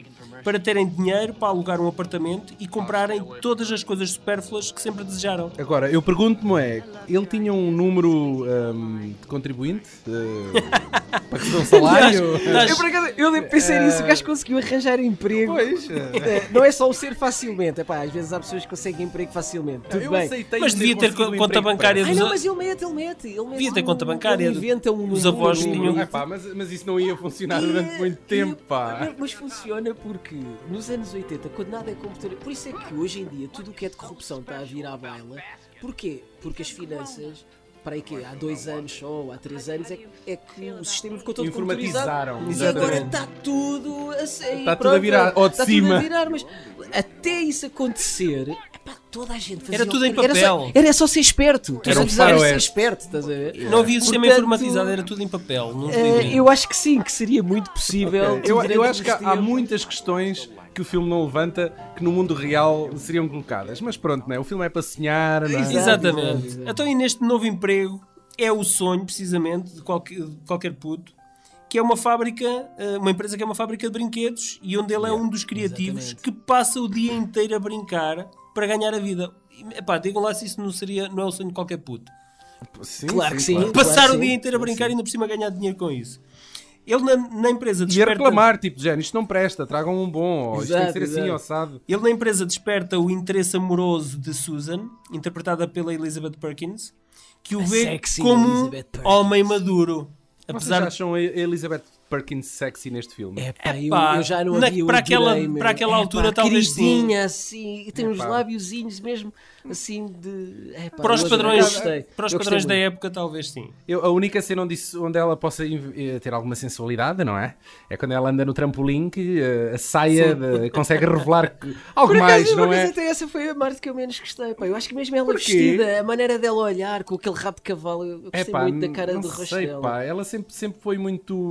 Speaker 5: para terem dinheiro para alugar um apartamento e comprarem todas as coisas supérfluas que sempre desejaram.
Speaker 6: Agora, eu pergunto-me é, ele tinha um número hum, de contribuinte eh, para receber um salário?
Speaker 5: Estás-
Speaker 7: Eu, eu pensei nisso, o gajo conseguiu arranjar emprego.
Speaker 6: Pois, eh,
Speaker 7: É, Não é só o ser facilmente, epá, às vezes há pessoas que conseguem emprego facilmente. Tudo
Speaker 6: eu
Speaker 7: bem.
Speaker 6: aceitei
Speaker 5: Mas devia ter
Speaker 6: um
Speaker 5: conta
Speaker 6: emprego
Speaker 5: bancária dos-
Speaker 7: não, mas ele mete, ele mete. Ele mete
Speaker 5: Devia ter
Speaker 7: um-
Speaker 5: conta bancária.
Speaker 7: Ele inventa um
Speaker 5: Os
Speaker 7: número,
Speaker 5: avós
Speaker 7: um
Speaker 5: tinham-.
Speaker 6: Ah, mas, mas isso não ia funcionar
Speaker 7: E-
Speaker 6: durante muito tempo,
Speaker 7: e-
Speaker 6: pá.
Speaker 7: Mas funciona porque nos anos 80, quando nada é computador. Por isso é que hoje em dia tudo o que é de corrupção está a vir à baila. Porquê? Porque as finanças. Para aí que há dois anos só, ou há três anos, é, que- é que o sistema ficou todo
Speaker 6: Informatizaram.
Speaker 7: E agora está tudo a sair.
Speaker 6: Está tudo a virar ao de
Speaker 7: está
Speaker 6: cima.
Speaker 7: Tudo a virar, mas até isso acontecer, toda a gente fazia
Speaker 5: Era tudo em
Speaker 7: que- Era só,
Speaker 5: papel.
Speaker 7: era só ser esperto. Tu
Speaker 6: Era
Speaker 7: só
Speaker 6: um
Speaker 7: precisavas ser esperto, estás a ver?
Speaker 5: Não havia sistema
Speaker 7: Portanto,
Speaker 5: informatizado, era tudo em papel. Não
Speaker 7: eh, eu acho que sim, que seria muito possível.
Speaker 6: Eu,
Speaker 7: durante
Speaker 6: eu acho que há, há muitas questões que o filme não levanta que no mundo real seriam colocadas. Mas pronto, não é? o filme é para sonhar, é?
Speaker 5: Exatamente.
Speaker 7: exato.
Speaker 5: Então, e neste novo emprego, é o sonho, precisamente, de qualquer, de qualquer puto, que é uma fábrica, eh, uma empresa que é uma fábrica de brinquedos e onde ele é um dos criativos
Speaker 7: exatamente.
Speaker 5: que passa o dia inteiro a brincar para ganhar a vida. E, epá, digam lá se isso não, seria, não é o sonho de qualquer puto.
Speaker 6: Sim,
Speaker 7: Claro que sim.
Speaker 6: claro.
Speaker 5: Passar
Speaker 7: Claro
Speaker 5: o dia
Speaker 7: sim,
Speaker 5: inteiro a brincar e ainda por cima ganhar dinheiro com isso. Ele na, na empresa
Speaker 6: E a
Speaker 5: desperta...
Speaker 6: reclamar, tipo, género, isto não presta, tragam um bom, ou isto tem que
Speaker 7: Exato,
Speaker 6: ser assim,
Speaker 7: exato.
Speaker 6: ossado.
Speaker 5: Ele na empresa desperta o interesse amoroso de Susan, interpretada pela Elizabeth Perkins, que o
Speaker 7: A
Speaker 5: vê como homem maduro.
Speaker 6: Vocês
Speaker 5: Apesar de
Speaker 6: acham a Elizabeth Perkins sexy neste filme?
Speaker 7: É pá, eu,
Speaker 5: Epá,
Speaker 7: eu já não
Speaker 5: na-
Speaker 7: havia
Speaker 5: para
Speaker 7: o
Speaker 5: aquela- para aquela
Speaker 7: Epá,
Speaker 5: altura, talvez sim.
Speaker 7: assim, e tem uns
Speaker 6: Epá.
Speaker 7: lábiozinhos mesmo, assim, de... Epá,
Speaker 5: para os padrões, para os padrões da época, talvez sim.
Speaker 6: Eu- a única cena onde, isso- onde ela possa eh, ter alguma sensualidade, não é? É quando ela anda no trampolim que eh, a saia de- consegue revelar que- algo
Speaker 7: Por
Speaker 6: mais,
Speaker 7: acaso,
Speaker 6: não
Speaker 7: por
Speaker 6: é?
Speaker 7: até essa foi a parte que eu menos gostei. Pá. Eu acho que mesmo ela
Speaker 6: Porquê?
Speaker 7: vestida, a maneira dela olhar com aquele rabo de cavalo, eu gostei
Speaker 6: Epá,
Speaker 7: muito da cara
Speaker 6: não
Speaker 7: do rosto dela.
Speaker 6: ela sempre, sempre foi muito.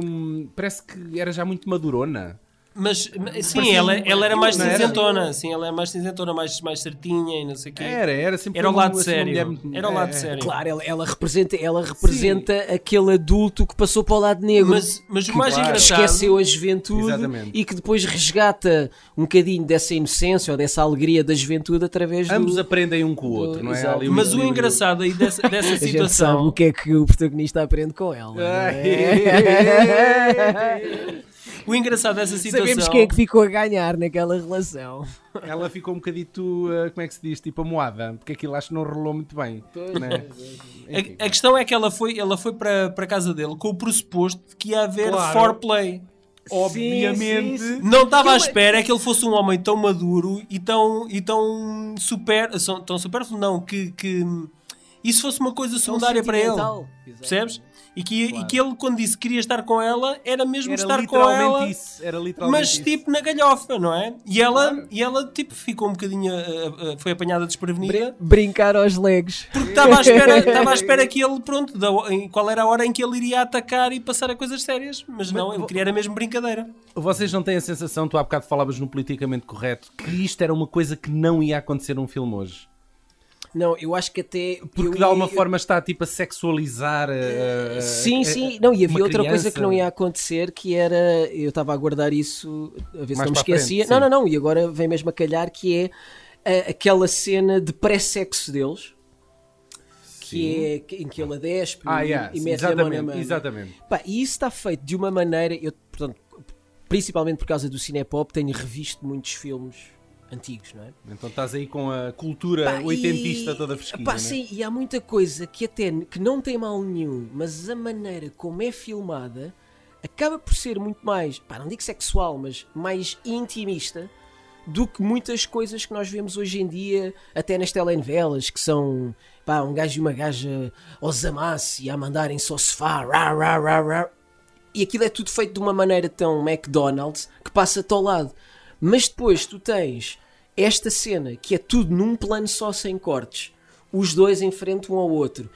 Speaker 6: Parece que era já muito madurona.
Speaker 5: Mas, mas- sim, ela,
Speaker 6: um-
Speaker 5: ela era mais
Speaker 6: era?
Speaker 5: cinzentona. Sim, ela é mais cinzentona, mais, mais certinha e não sei o quê.
Speaker 6: Era, era sempre
Speaker 5: Era o
Speaker 6: uma-
Speaker 5: lado
Speaker 6: assim, uma
Speaker 5: sério.
Speaker 6: mulher
Speaker 5: Era o lado
Speaker 6: é, é.
Speaker 5: sério.
Speaker 7: Claro, ela, ela representa, ela representa aquele adulto que passou para o lado negro.
Speaker 5: Mas, mas o mais
Speaker 6: claro.
Speaker 5: engraçado.
Speaker 7: esqueceu a juventude
Speaker 6: Exatamente.
Speaker 7: e que depois resgata um bocadinho dessa inocência ou dessa alegria da juventude através
Speaker 6: Ambos
Speaker 7: do...
Speaker 6: aprendem um com o outro, não é? Ali
Speaker 5: Mas o engraçado aí dessa, dessa
Speaker 7: A gente sabe
Speaker 5: situação.
Speaker 7: o que é que o protagonista aprende com ela.
Speaker 5: O engraçado dessa situação.
Speaker 7: Sabemos quem é que ficou a ganhar naquela relação.
Speaker 6: Ela ficou um bocadito, uh, como é que se diz, tipo amoada, porque aquilo acho que não rolou muito bem. né?
Speaker 5: A, a questão é que ela foi, ela foi para, para a casa dele com o pressuposto de que ia haver
Speaker 6: Claro.
Speaker 5: foreplay.
Speaker 6: Obviamente.
Speaker 7: Sim, sim, sim.
Speaker 5: Não estava à
Speaker 7: é-
Speaker 5: espera que ele fosse um homem tão maduro e tão, e tão super. Tão supérfluo, não, que, que isso fosse uma coisa secundária para ele.
Speaker 7: Exato.
Speaker 5: Percebes? E que, e que ele, quando disse que queria estar com ela, era mesmo
Speaker 6: Era
Speaker 5: estar com
Speaker 6: literalmente
Speaker 5: ela.
Speaker 6: isso. Era literalmente
Speaker 5: Mas
Speaker 6: isso.
Speaker 5: tipo na galhofa, não é? E ela, e ela tipo ficou um bocadinho. ah, ah, foi apanhada desprevenida.
Speaker 7: Brincar aos legos.
Speaker 5: Porque estava à espera, estava à espera que ele, pronto, da, em qual era a hora em que ele iria atacar e passar a coisas sérias. Mas não, ele queria era mesmo brincadeira.
Speaker 6: Vocês não têm a sensação, tu há bocado falavas no politicamente correto, que isto era uma coisa que não ia acontecer num filme hoje?
Speaker 7: Não, eu acho que até.
Speaker 6: Porque
Speaker 7: eu-
Speaker 6: de alguma
Speaker 7: eu-
Speaker 6: forma está tipo a sexualizar. uh,
Speaker 7: Sim,
Speaker 6: uh,
Speaker 7: sim.
Speaker 6: uh,
Speaker 7: Não, e havia outra coisa
Speaker 6: criança.
Speaker 7: que não ia acontecer que era. Eu estava a guardar isso, a ver se não me
Speaker 6: a frente,
Speaker 7: esquecia.
Speaker 6: sim.
Speaker 7: não, não, não. E agora vem mesmo a calhar que é aquela cena de pré-sexo deles. Que é em que ele adespe
Speaker 6: Ah,
Speaker 7: e,
Speaker 6: yeah,
Speaker 7: e
Speaker 6: sim,
Speaker 7: mete a mão na
Speaker 6: exatamente,
Speaker 7: mão.
Speaker 6: exatamente.
Speaker 7: Pá, e isso está feito de uma maneira. Eu, portanto, principalmente por causa do Cinepop, tenho revisto muitos filmes antigos, não é?
Speaker 6: Então estás aí com a cultura
Speaker 7: Pá,
Speaker 6: oitentista
Speaker 7: e-
Speaker 6: toda fresquinha.
Speaker 7: pá,
Speaker 6: né?
Speaker 7: sim, e há muita coisa que até que não tem mal nenhum, mas a maneira como é filmada acaba por ser muito mais, pá, não digo sexual, mas mais intimista do que muitas coisas que nós vemos hoje em dia, até nas telenovelas, que são pá, um gajo e uma gaja aos amasse a mandarem-se ao sofá, rá, rá, rá, rá. e aquilo é tudo feito de uma maneira tão McDonald's que passa-te ao lado. Mas depois tu tens esta cena que é tudo num plano só sem cortes, os dois em frente um ao outro.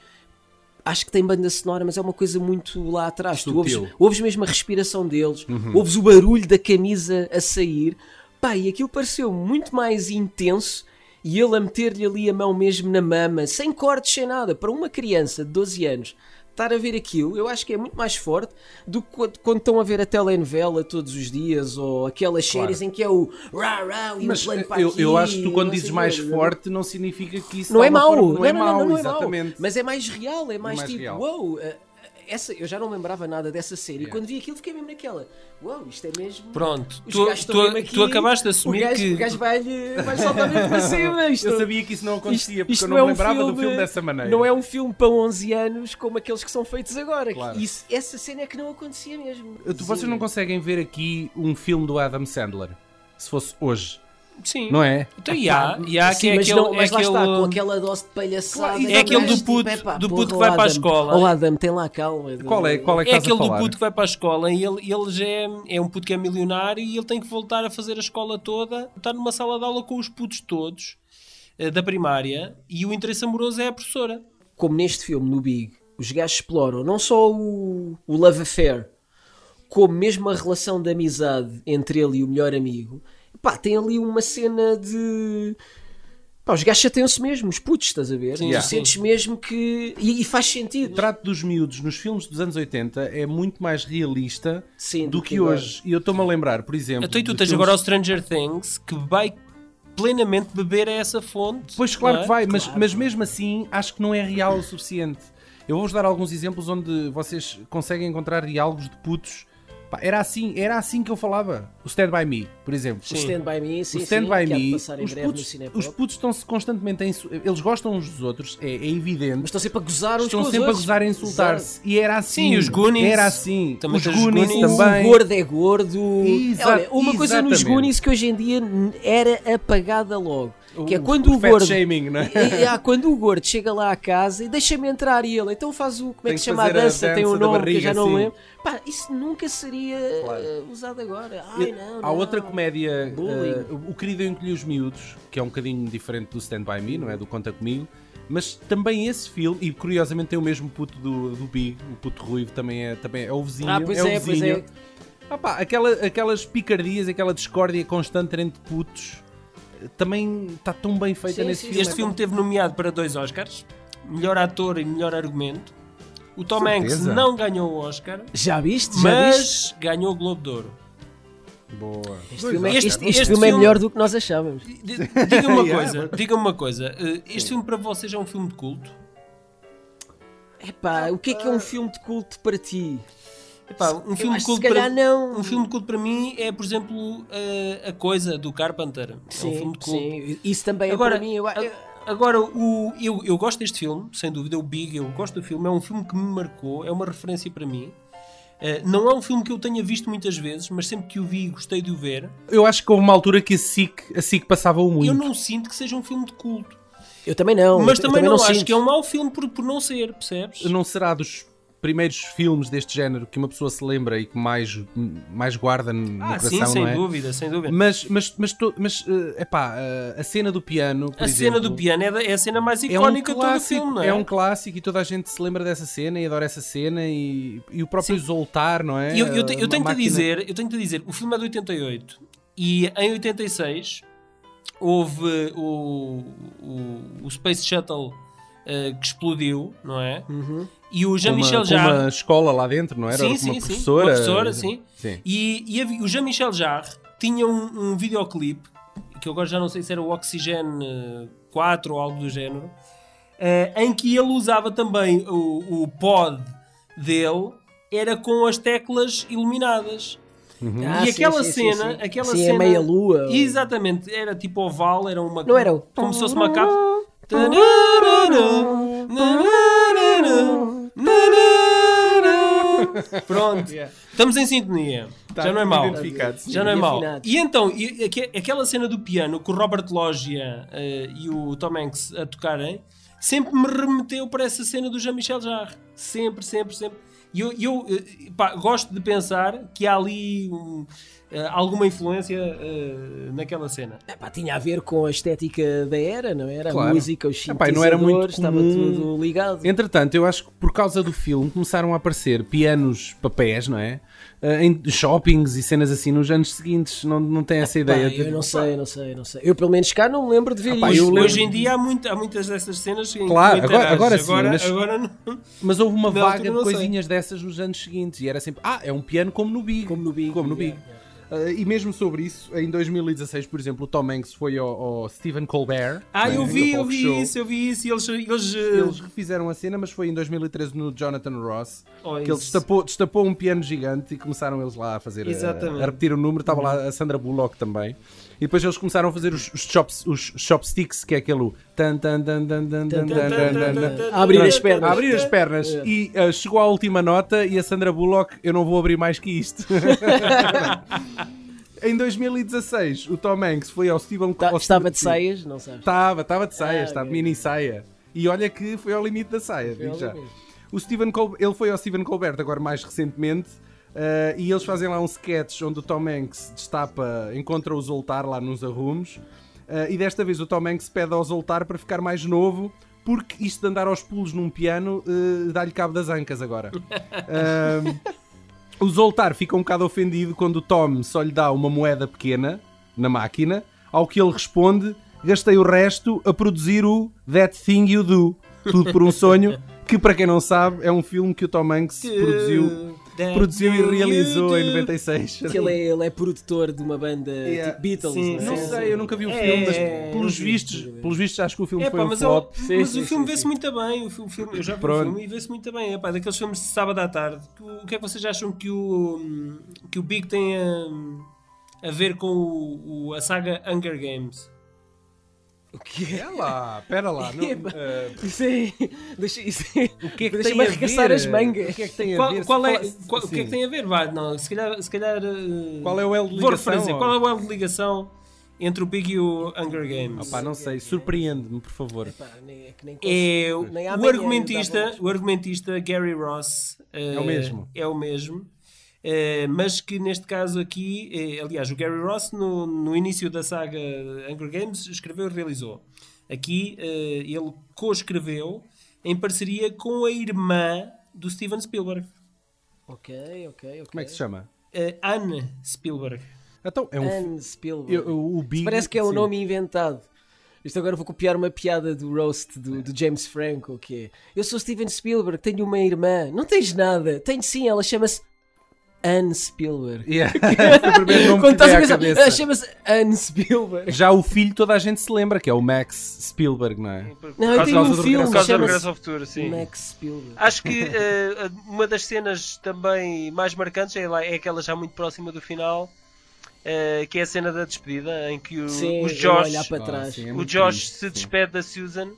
Speaker 7: Acho que tem banda sonora, mas é uma coisa muito lá atrás. Tu ouves, ouves mesmo a respiração deles, ouves o barulho da camisa a sair. Pá, e aquilo pareceu muito mais intenso e ele a meter-lhe ali a mão mesmo na mama, sem cortes, sem nada. Para uma criança de 12 anos estar a ver aquilo, eu acho que é muito mais forte do que quando, quando estão a ver a telenovela todos os dias ou aquelas
Speaker 6: Claro.
Speaker 7: séries em que é o rá rá e
Speaker 6: Mas
Speaker 7: um plano para
Speaker 6: eu,
Speaker 7: aqui,
Speaker 6: eu acho que tu quando dizes
Speaker 7: o
Speaker 6: mais
Speaker 7: quê.
Speaker 6: forte não significa que isso
Speaker 7: Não é mau,
Speaker 6: não, é
Speaker 7: não,
Speaker 6: mau,
Speaker 7: não, não é mau.
Speaker 6: exatamente.
Speaker 7: Mas é mais real, é mais,
Speaker 6: mais
Speaker 7: tipo,
Speaker 6: real.
Speaker 7: uou, eh, essa, eu já não lembrava nada dessa série. E quando vi aquilo fiquei mesmo naquela, uau, isto é mesmo.
Speaker 5: Pronto, tu, tu,
Speaker 7: aqui,
Speaker 5: tu acabaste de
Speaker 7: o
Speaker 5: assumir
Speaker 7: gajo,
Speaker 5: que.
Speaker 7: O gajo vai-lhe vai saltar mesmo para cima. Isto,
Speaker 6: Eu sabia que isso não acontecia, porque eu não,
Speaker 7: é
Speaker 6: me lembrava do filme dessa maneira.
Speaker 7: Não é um filme para 11 anos como aqueles que são feitos agora.
Speaker 6: Claro.
Speaker 7: Isso, essa cena é que não acontecia mesmo.
Speaker 6: Vocês não conseguem ver aqui um filme do Adam Sandler, se fosse hoje,
Speaker 5: Sim.
Speaker 6: não é?
Speaker 5: Então, e há, e há
Speaker 7: Sim,
Speaker 5: que é
Speaker 7: mas,
Speaker 5: aquele.
Speaker 7: não, mas
Speaker 5: é
Speaker 7: lá está,
Speaker 5: aquele-
Speaker 7: com aquela dose de palhaçada.
Speaker 6: Claro,
Speaker 5: é aquele do
Speaker 7: Tipo,
Speaker 5: puto-
Speaker 7: epá,
Speaker 5: do
Speaker 7: porra,
Speaker 5: puto que vai para a escola.
Speaker 7: Olá, Adam, tem lá calma.
Speaker 6: Qual é, qual é que
Speaker 5: É aquele
Speaker 6: a
Speaker 5: do puto que vai para a escola e ele, ele já é, é um puto que é milionário e ele tem que voltar a fazer a escola toda, está numa sala de aula com os putos todos eh, da primária e o interesse amoroso é a professora.
Speaker 7: como neste filme, no Big, os gajos exploram não só o, o love affair, como mesmo a relação de amizade entre ele e o melhor amigo, pá, tem ali uma cena de. Pá, os gajos chateiam-se mesmo, os putos, estás a ver?
Speaker 5: Sim,
Speaker 7: tu
Speaker 5: sim.
Speaker 7: sentes mesmo que. E, e faz sentido.
Speaker 6: O trato dos miúdos nos filmes dos anos 80 é muito mais realista
Speaker 7: Sim,
Speaker 6: do
Speaker 7: do
Speaker 6: que,
Speaker 7: que
Speaker 6: hoje. E eu estou-me a lembrar, por exemplo.
Speaker 5: Então e tu tens
Speaker 6: filmes-
Speaker 5: agora o Stranger Things que vai plenamente beber a essa fonte.
Speaker 6: Pois claro
Speaker 5: é?
Speaker 6: que vai, mas, mas mesmo assim acho que não é real o suficiente. Eu vou-vos dar alguns exemplos onde vocês conseguem encontrar diálogos de putos. Era assim, era assim que eu falava. O Stand By Me, por exemplo.
Speaker 7: O Stand By Me, sim,
Speaker 6: o Stand
Speaker 7: sim,
Speaker 6: By Me, os putos, os putos estão-se constantemente a insu- Eles gostam uns dos outros, é, é evidente.
Speaker 7: Mas estão sempre a gozar uns
Speaker 6: estão sempre a gozar a insultar-se. E era assim.
Speaker 5: Sim, os Goonies.
Speaker 6: Era assim.
Speaker 5: Também
Speaker 6: os Goonies,
Speaker 5: Goonies.
Speaker 6: também.
Speaker 7: O gordo é gordo.
Speaker 6: Exa-
Speaker 7: Olha, uma coisa nos. Goonies que hoje em dia era apagada logo. Que é
Speaker 6: O-
Speaker 7: quando
Speaker 6: o
Speaker 7: o gordo.
Speaker 6: shaming, não é?
Speaker 7: E- e- ah, quando o gordo chega lá à casa e deixa-me entrar e ele, então faz o. Como é
Speaker 6: Tem
Speaker 7: que
Speaker 6: que
Speaker 7: se chama a
Speaker 6: fazer a
Speaker 7: dança? Tem
Speaker 6: dança
Speaker 7: um nome que
Speaker 6: barriga,
Speaker 7: já não lembro. Pá, isso nunca seria eh, usado agora. Ai, não,
Speaker 6: Há
Speaker 7: não.
Speaker 6: outra comédia, eh, O Querido Encolhe os Miúdos, que é um bocadinho diferente do Stand By Me, não é? Do Conta Comigo. Mas também esse filme, e curiosamente tem o mesmo puto do, do Big, o puto ruivo também é, também é o vizinho.
Speaker 7: Ah, pois
Speaker 6: é, o
Speaker 7: é, pois
Speaker 6: vizinho.
Speaker 7: é.
Speaker 6: Ah pá, aquela, aquelas picardias, aquela discórdia constante entre putos, também está tão bem feita
Speaker 7: Sim,
Speaker 6: nesse
Speaker 7: sim,
Speaker 6: filme.
Speaker 5: Este filme teve nomeado para dois Oscars: melhor ator e melhor argumento. O Tom Hanks
Speaker 6: Certeza.
Speaker 5: não ganhou o Oscar,
Speaker 7: Já viste? Já viste?
Speaker 5: mas ganhou o Globo de Ouro.
Speaker 6: Boa.
Speaker 7: Este filme, é,
Speaker 5: Este-
Speaker 7: este- este filme é
Speaker 5: filme-
Speaker 7: melhor do que nós achávamos.
Speaker 5: Diga-me uma coisa, diga-me uma coisa. eh, Este filme para vocês é um filme de culto?
Speaker 7: Epá, o que é que é um filme de culto para ti?
Speaker 5: Epá, um
Speaker 7: Eu
Speaker 5: filme de
Speaker 7: acho
Speaker 5: culto
Speaker 7: se calhar
Speaker 5: para
Speaker 7: não.
Speaker 5: um filme de culto para mim é, por exemplo, eh, a coisa do Carpenter. é um
Speaker 7: Sim,
Speaker 5: filme de culto.
Speaker 7: sim. Isso também
Speaker 5: Agora,
Speaker 7: é para mim. Eu, eu-
Speaker 5: a- agora o, eu, eu gosto deste filme, sem dúvida, o Big, eu gosto do filme, é um filme que me marcou, é uma referência para mim. Eh, não é um filme que eu tenha visto muitas vezes, mas sempre que o vi gostei de o ver.
Speaker 6: Eu acho que houve uma altura que a SIC, a SIC passava-o muito.
Speaker 5: Eu não sinto que seja um filme de culto.
Speaker 7: eu também não.
Speaker 5: mas
Speaker 7: eu
Speaker 5: também, não, acho
Speaker 7: sinto.
Speaker 5: que é um mau filme por, por não ser, percebes?
Speaker 6: Não será dos primeiros filmes deste género que uma pessoa se lembra e que mais, mais guarda no
Speaker 5: Ah,
Speaker 6: coração,
Speaker 5: sim, sem
Speaker 6: é?
Speaker 5: dúvida, sem dúvida.
Speaker 6: Mas, mas, mas, to- mas eh, epá, eh, a cena do piano,
Speaker 5: a cena
Speaker 6: exemplo,
Speaker 5: do piano é, da- é a cena mais
Speaker 6: é um
Speaker 5: icónica de todo o
Speaker 6: clássico,
Speaker 5: filme, é?
Speaker 6: é um clássico e toda a gente se lembra dessa cena e adora essa cena e, e o próprio Zoltar, não é?
Speaker 5: Eu, eu, te- eu tenho que
Speaker 6: máquina-
Speaker 5: dizer, eu tenho que dizer, o filme é de 88 e em 86 houve o, o, o Space Shuttle eh, que explodiu, não é? E o Jean-Michel Jarre
Speaker 6: uma escola lá dentro, não era?
Speaker 5: Sim, sim,
Speaker 6: uma
Speaker 5: sim.
Speaker 6: professora.
Speaker 5: Uma professora, sim.
Speaker 6: Sim.
Speaker 5: E, e havia- o Jean-Michel Jarre tinha um, um videoclipe, que eu agora já não sei se era o Oxygen eh, 4 ou algo do género, eh, em que ele usava também o, o pod dele, era com as teclas iluminadas.
Speaker 7: Ah,
Speaker 5: e
Speaker 7: sim,
Speaker 5: aquela
Speaker 7: sim, sim,
Speaker 5: cena,
Speaker 7: sim.
Speaker 5: aquela
Speaker 7: Sim,
Speaker 5: cena.
Speaker 7: é meia lua.
Speaker 5: Exatamente, era tipo oval, era uma.
Speaker 7: Não era o-
Speaker 5: Como se fosse uma capa. Pronto, estamos em sintonia.
Speaker 6: Tá
Speaker 5: Já não é
Speaker 6: sim.
Speaker 5: Já não é
Speaker 7: E
Speaker 5: mau.
Speaker 7: afinados.
Speaker 5: E então, e aque- aquela cena do piano com o Robert Loggia eh, e o Tom Hanks a tocarem, sempre me remeteu para essa cena do Jean-Michel Jarre. Sempre, sempre, sempre. E eu, eu, eh, pá, gosto de pensar que há ali um, alguma influência eh, naquela cena.
Speaker 7: Epá, tinha a ver com a estética da era, não era?
Speaker 6: Claro.
Speaker 7: A música, os
Speaker 6: Epá, e não era muito
Speaker 7: sintetizadores, estava
Speaker 6: comum.
Speaker 7: tudo ligado.
Speaker 6: Entretanto, eu acho que por causa do filme começaram a aparecer pianos papéis, não é? Eh, em shoppings e cenas assim nos anos seguintes. Não, não tem essa
Speaker 7: Pá,
Speaker 6: ideia.
Speaker 7: eu não sei, não sei, não sei. Eu pelo menos cá não me lembro de ver
Speaker 6: Ah, eu lembro-
Speaker 5: Hoje em dia há, muito- há muitas dessas cenas
Speaker 6: Claro, agora- agora sim,
Speaker 5: agora,
Speaker 6: mas-
Speaker 5: agora não.
Speaker 6: Mas houve uma vaga de
Speaker 5: não sei.
Speaker 6: coisinhas dessas nos anos seguintes e era sempre, ah, é um piano como no Big.
Speaker 7: Como no Big,
Speaker 6: Como no
Speaker 7: yeah,
Speaker 6: Big. Uh, e mesmo sobre isso, em 2016, por exemplo, o Tom Hanks foi ao, ao Stephen Colbert.
Speaker 5: Ah, eu vi, eu vi
Speaker 6: show.
Speaker 5: isso, eu vi isso. E eles, eles, eh,
Speaker 6: Eles refizeram a cena, mas foi em 2013 no Jonathan Ross
Speaker 5: Oh,
Speaker 6: que ele destapou, destapou um piano gigante e começaram eles lá a fazer a, a repetir o número. Estava lá a Sandra Bullock também. E depois eles começaram a fazer os, os, chops, os chopsticks, que é aquele.
Speaker 7: A abrir as pernas.
Speaker 6: A abrir as pernas. E uh, chegou a última nota e a Sandra Bullock, eu não vou abrir mais que isto. Em 2016, o Tom Hanks foi ao Stephen
Speaker 7: tá,
Speaker 6: Costner.
Speaker 7: Estava de saias, não sabes?
Speaker 6: Estava, estava de saias,
Speaker 7: ah,
Speaker 6: estava
Speaker 7: okay.
Speaker 6: mini saia. E olha que foi ao limite da saia, digo já. O Stephen Colbert, ele foi ao Stephen Colbert agora mais recentemente eh, e eles fazem lá um sketch onde o Tom Hanks destapa, encontra o Zoltar lá nos arrumos eh, e desta vez o Tom Hanks pede ao Zoltar para ficar mais novo porque isto de andar aos pulos num piano eh, dá-lhe cabo das ancas agora. O Zoltar fica um bocado ofendido quando o Tom só lhe dá uma moeda pequena na máquina, ao que ele responde: Gastei o resto a produzir o That Thing You Do. Tudo por um sonho, que para quem não sabe é um filme que o Tom Hanks produziu,
Speaker 5: That
Speaker 6: produziu
Speaker 5: you
Speaker 6: e realizou em
Speaker 5: do.
Speaker 6: 96.
Speaker 7: Que ele, é, ele é produtor de uma banda
Speaker 6: Yeah.
Speaker 7: tipo Beatles,
Speaker 5: Sim,
Speaker 7: não é?
Speaker 6: Não sei, eu nunca vi o
Speaker 5: É,
Speaker 6: filme, mas
Speaker 5: é,
Speaker 6: pelos
Speaker 7: é,
Speaker 6: vistos,
Speaker 7: é.
Speaker 6: pelos vistos acho que o filme
Speaker 5: É
Speaker 6: foi
Speaker 5: pá,
Speaker 6: um
Speaker 5: mas,
Speaker 6: flop.
Speaker 5: mas
Speaker 7: sim,
Speaker 5: o filme vê-se muito bem. O fi- o filme, eu já vi
Speaker 6: Pronto.
Speaker 5: o filme e vê-se muito bem. É pá, daqueles filmes de sábado à tarde. o que é que vocês acham que o, que o Big tem a, a ver com o, o- a saga Hunger Games?
Speaker 7: O que é?
Speaker 6: Lá, pera lá. não- eh,
Speaker 7: Isso é. Deixa, isso é
Speaker 6: o que é que
Speaker 7: Deixa-me
Speaker 6: tem a
Speaker 7: arregaçar
Speaker 6: ver?
Speaker 7: as mangas.
Speaker 6: O que é que tem a
Speaker 5: Qual,
Speaker 6: ver?
Speaker 5: qual
Speaker 6: Se
Speaker 5: é,
Speaker 6: fala-
Speaker 5: qual- o que é que tem a ver? Vá, não, se calhar. Se calhar eh,
Speaker 6: Qual é o elo de
Speaker 5: vou
Speaker 6: ligação,
Speaker 5: refrasear.
Speaker 6: ó?
Speaker 5: Qual é o elo de ligação entre o Big e o Hunger Games?
Speaker 6: Opá, não sei, surpreende-me, por favor.
Speaker 7: Nem, é
Speaker 5: É o, o argumentista, o argumentista Gary Ross eh,
Speaker 6: É o mesmo.
Speaker 5: é o mesmo, mas que neste caso aqui, eh, aliás, o Gary Ross no, no início da saga Hunger Games escreveu e realizou. Aqui eh, ele co-escreveu em parceria com a irmã do Steven Spielberg.
Speaker 7: Ok, ok, ok.
Speaker 6: Como é que se chama?
Speaker 5: eh, Anne Spielberg.
Speaker 6: Então, é um.
Speaker 7: Anne Spielberg.
Speaker 6: eu- o Big.
Speaker 7: Parece que é um
Speaker 6: sim.
Speaker 7: nome inventado. Isto agora vou copiar uma piada do roast do, do James Franco, que é Eu sou Steven Spielberg, tenho uma irmã. Não tens nada. Tenho sim, ela chama-se Anne Spielberg.
Speaker 6: Yeah. Nome
Speaker 7: Quando estás a pensar, chama-se Anne Spielberg.
Speaker 6: Já o filho toda a gente se lembra, que é o Max Spielberg, não é?
Speaker 3: Por
Speaker 7: Não, eu
Speaker 3: causa
Speaker 7: tenho
Speaker 6: do
Speaker 7: um filme, chama-se
Speaker 3: Futuro, sim.
Speaker 7: Max Spielberg.
Speaker 3: Acho que eh, uma das cenas também mais marcantes é, lá- é aquela já muito próxima do final, eh, que é a cena da despedida, em que o,
Speaker 7: Sim,
Speaker 3: o Josh,
Speaker 7: trás.
Speaker 6: sim, é
Speaker 3: o Josh
Speaker 6: triste,
Speaker 3: se
Speaker 6: sim.
Speaker 3: despede da Susan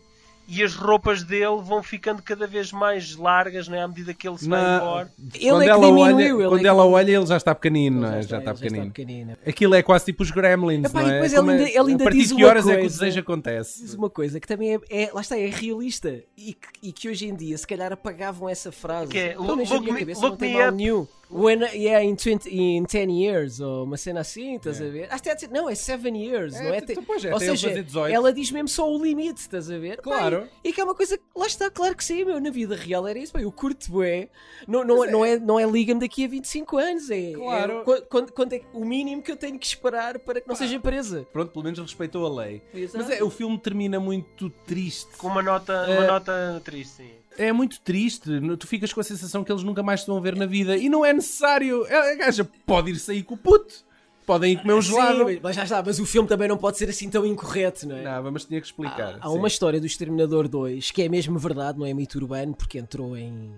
Speaker 3: e as roupas dele vão ficando cada vez mais largas né, à medida que ele se vai
Speaker 6: Na-
Speaker 3: embora.
Speaker 7: Ele
Speaker 6: quando
Speaker 7: é que
Speaker 6: ela
Speaker 7: diminuiu.
Speaker 6: olha,
Speaker 7: ele
Speaker 6: quando
Speaker 7: é que-
Speaker 6: ela olha, ele já está pequenino,
Speaker 7: Ele
Speaker 6: não é?
Speaker 7: está-
Speaker 6: Já está pequenino.
Speaker 7: pequenino.
Speaker 6: Aquilo é quase tipo os Gremlins,
Speaker 7: Epá,
Speaker 6: não é?
Speaker 7: ele
Speaker 6: é-
Speaker 7: ainda- ele ainda
Speaker 6: a partir
Speaker 7: diz
Speaker 6: de que horas é que o
Speaker 7: coisa.
Speaker 6: desejo acontece?
Speaker 7: Diz uma coisa que também é, é- lá está, é realista e que, e que hoje em dia se calhar apagavam essa frase.
Speaker 3: Que é,
Speaker 7: menos
Speaker 3: look me-
Speaker 7: cabeça
Speaker 3: look
Speaker 7: não tem
Speaker 3: me
Speaker 7: mal
Speaker 3: up.
Speaker 7: nenhum. When, yeah, in, 20, in 10 years, ou uma cena assim, estás a ver? Acho que é, não, é 7 years,
Speaker 6: É,
Speaker 7: não é?
Speaker 6: então, pois é,
Speaker 7: ou
Speaker 6: até
Speaker 7: seja,
Speaker 6: fazer 18.
Speaker 7: ela diz mesmo só o limite, estás a ver?
Speaker 6: Claro.
Speaker 7: Pá, e, que é uma coisa, que- lá está, claro que sim, meu, na vida real era isso, pá, eu curto bué, não, não, não é, não é liga-me daqui a 25 anos, é,
Speaker 6: Claro.
Speaker 7: é qu- quando, quando é o mínimo que eu tenho que esperar para que não seja presa.
Speaker 6: Pronto, pelo menos respeitou a lei.
Speaker 7: Exato.
Speaker 6: Mas é, o filme termina muito triste.
Speaker 3: Com uma nota, uma
Speaker 6: Eh,
Speaker 3: nota triste, sim.
Speaker 6: É muito triste. Tu ficas com a sensação que eles nunca mais se vão ver na vida. E não é necessário. A gaja pode ir sair com o puto. Podem ir comer um gelado.
Speaker 7: Sim, mas já está, mas o filme também não pode ser assim tão incorreto, não é?
Speaker 6: Não, mas tinha que explicar.
Speaker 7: Há, há uma história do Exterminador 2 que é mesmo verdade, não é mito urbano, porque entrou em.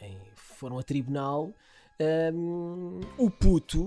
Speaker 7: em- foram a tribunal. Hum, o puto,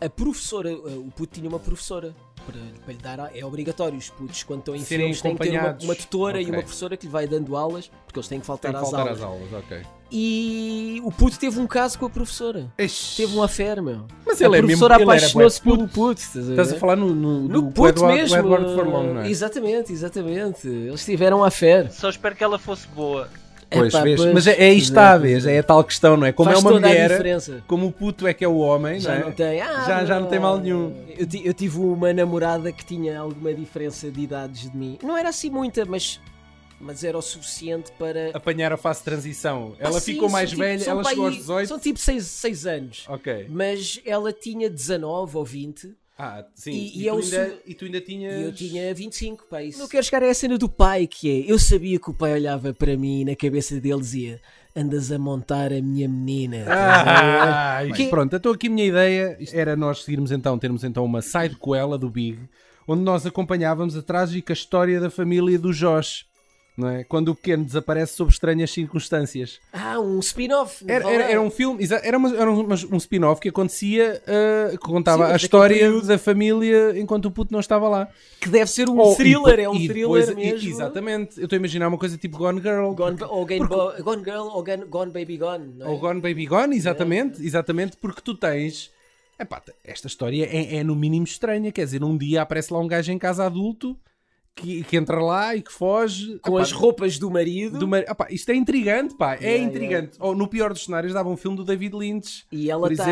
Speaker 7: a professora, o puto tinha uma professora. Para, para lhe dar, é obrigatório. Os putos, quando estão em
Speaker 6: Serem
Speaker 7: filmes, têm que ter uma,
Speaker 6: acompanhados.
Speaker 7: uma tutora e
Speaker 6: Ok.
Speaker 7: uma professora que lhe vai dando aulas, porque eles têm que faltar,
Speaker 6: Tem que
Speaker 7: às,
Speaker 6: faltar
Speaker 7: aulas.
Speaker 6: às aulas, ok.
Speaker 7: E o puto teve um caso com a professora.
Speaker 6: Ixi.
Speaker 7: Teve um affair, meu.
Speaker 6: Mas
Speaker 7: a
Speaker 6: ele é
Speaker 7: professora apaixonou-se pelo puto. Estás a
Speaker 6: Estás a falar no, no,
Speaker 7: No puto
Speaker 6: Edward,
Speaker 7: mesmo.
Speaker 6: Edward é?
Speaker 7: Exatamente, exatamente. Eles tiveram a fé.
Speaker 3: Só espero que ela fosse boa.
Speaker 6: Pois,
Speaker 7: Epá,
Speaker 6: vês?
Speaker 7: pois,
Speaker 6: Mas é, é está,
Speaker 7: é,
Speaker 6: vês?
Speaker 7: pois
Speaker 6: É a tal questão, não é? Como
Speaker 7: Faz
Speaker 6: é uma
Speaker 7: a
Speaker 6: mulher, como o puto é que é o homem,
Speaker 7: Já
Speaker 6: não é?
Speaker 7: não tem. Ah,
Speaker 6: já, já não tem mal nenhum.
Speaker 7: Eu, eu tive uma namorada que tinha alguma diferença de idades de mim. Não era assim muita, mas, mas era o suficiente para.
Speaker 6: Apanhar a fase de transição.
Speaker 7: Ah,
Speaker 6: Ela
Speaker 7: sim,
Speaker 6: ficou mais
Speaker 7: tipo-
Speaker 6: velha, ela chegou
Speaker 7: aí-
Speaker 6: aos 18.
Speaker 7: São tipo 6 anos.
Speaker 6: Ok.
Speaker 7: Mas ela tinha 19 ou 20
Speaker 6: Ah, sim.
Speaker 7: E-
Speaker 6: E,
Speaker 7: e é
Speaker 6: tu,
Speaker 7: o
Speaker 6: ainda,
Speaker 7: su-
Speaker 6: e tu ainda tinhas.
Speaker 7: e eu tinha 25. Pá, isso. Não quero chegar a cena do pai, que é. Eu sabia que o pai olhava para mim e na cabeça dele dizia: Andas a montar a minha menina.
Speaker 6: Ah,
Speaker 7: Que-
Speaker 6: Pronto, então aqui a minha ideia era nós seguirmos então, termos então uma side coela do Big, onde nós acompanhávamos a trágica história da família do Josh, não é? Quando o pequeno desaparece sob estranhas circunstâncias.
Speaker 7: Ah, um spin-off.
Speaker 6: Era, era, era um filme, era, uma- era um, um spin-off que acontecia, ah, que contava
Speaker 7: Sim,
Speaker 6: a
Speaker 7: mas
Speaker 6: história da família enquanto o puto não estava lá.
Speaker 7: Que deve ser um
Speaker 6: Ou-
Speaker 7: thriller,
Speaker 6: e-
Speaker 7: é um
Speaker 6: e
Speaker 7: thriller
Speaker 6: depois- e-
Speaker 7: mesmo.
Speaker 6: exatamente, eu estou a imaginar uma coisa tipo Gone Girl.
Speaker 7: Gone, ou Gone,
Speaker 6: porque-
Speaker 7: Gone Girl ou Gone, Gone Baby Gone. É?
Speaker 6: Ou Gone Baby Gone, exatamente, exatamente, porque tu tens. Epá, esta história é, é no mínimo estranha, quer dizer, um dia aparece lá um gajo em casa adulto que, que entra lá e que foge.
Speaker 7: Com as roupas do marido
Speaker 6: do mar- isto é intrigante, pá, é
Speaker 7: Yeah,
Speaker 6: intrigante. Ou no pior dos cenários dava um filme do David Lynch.
Speaker 7: e ela está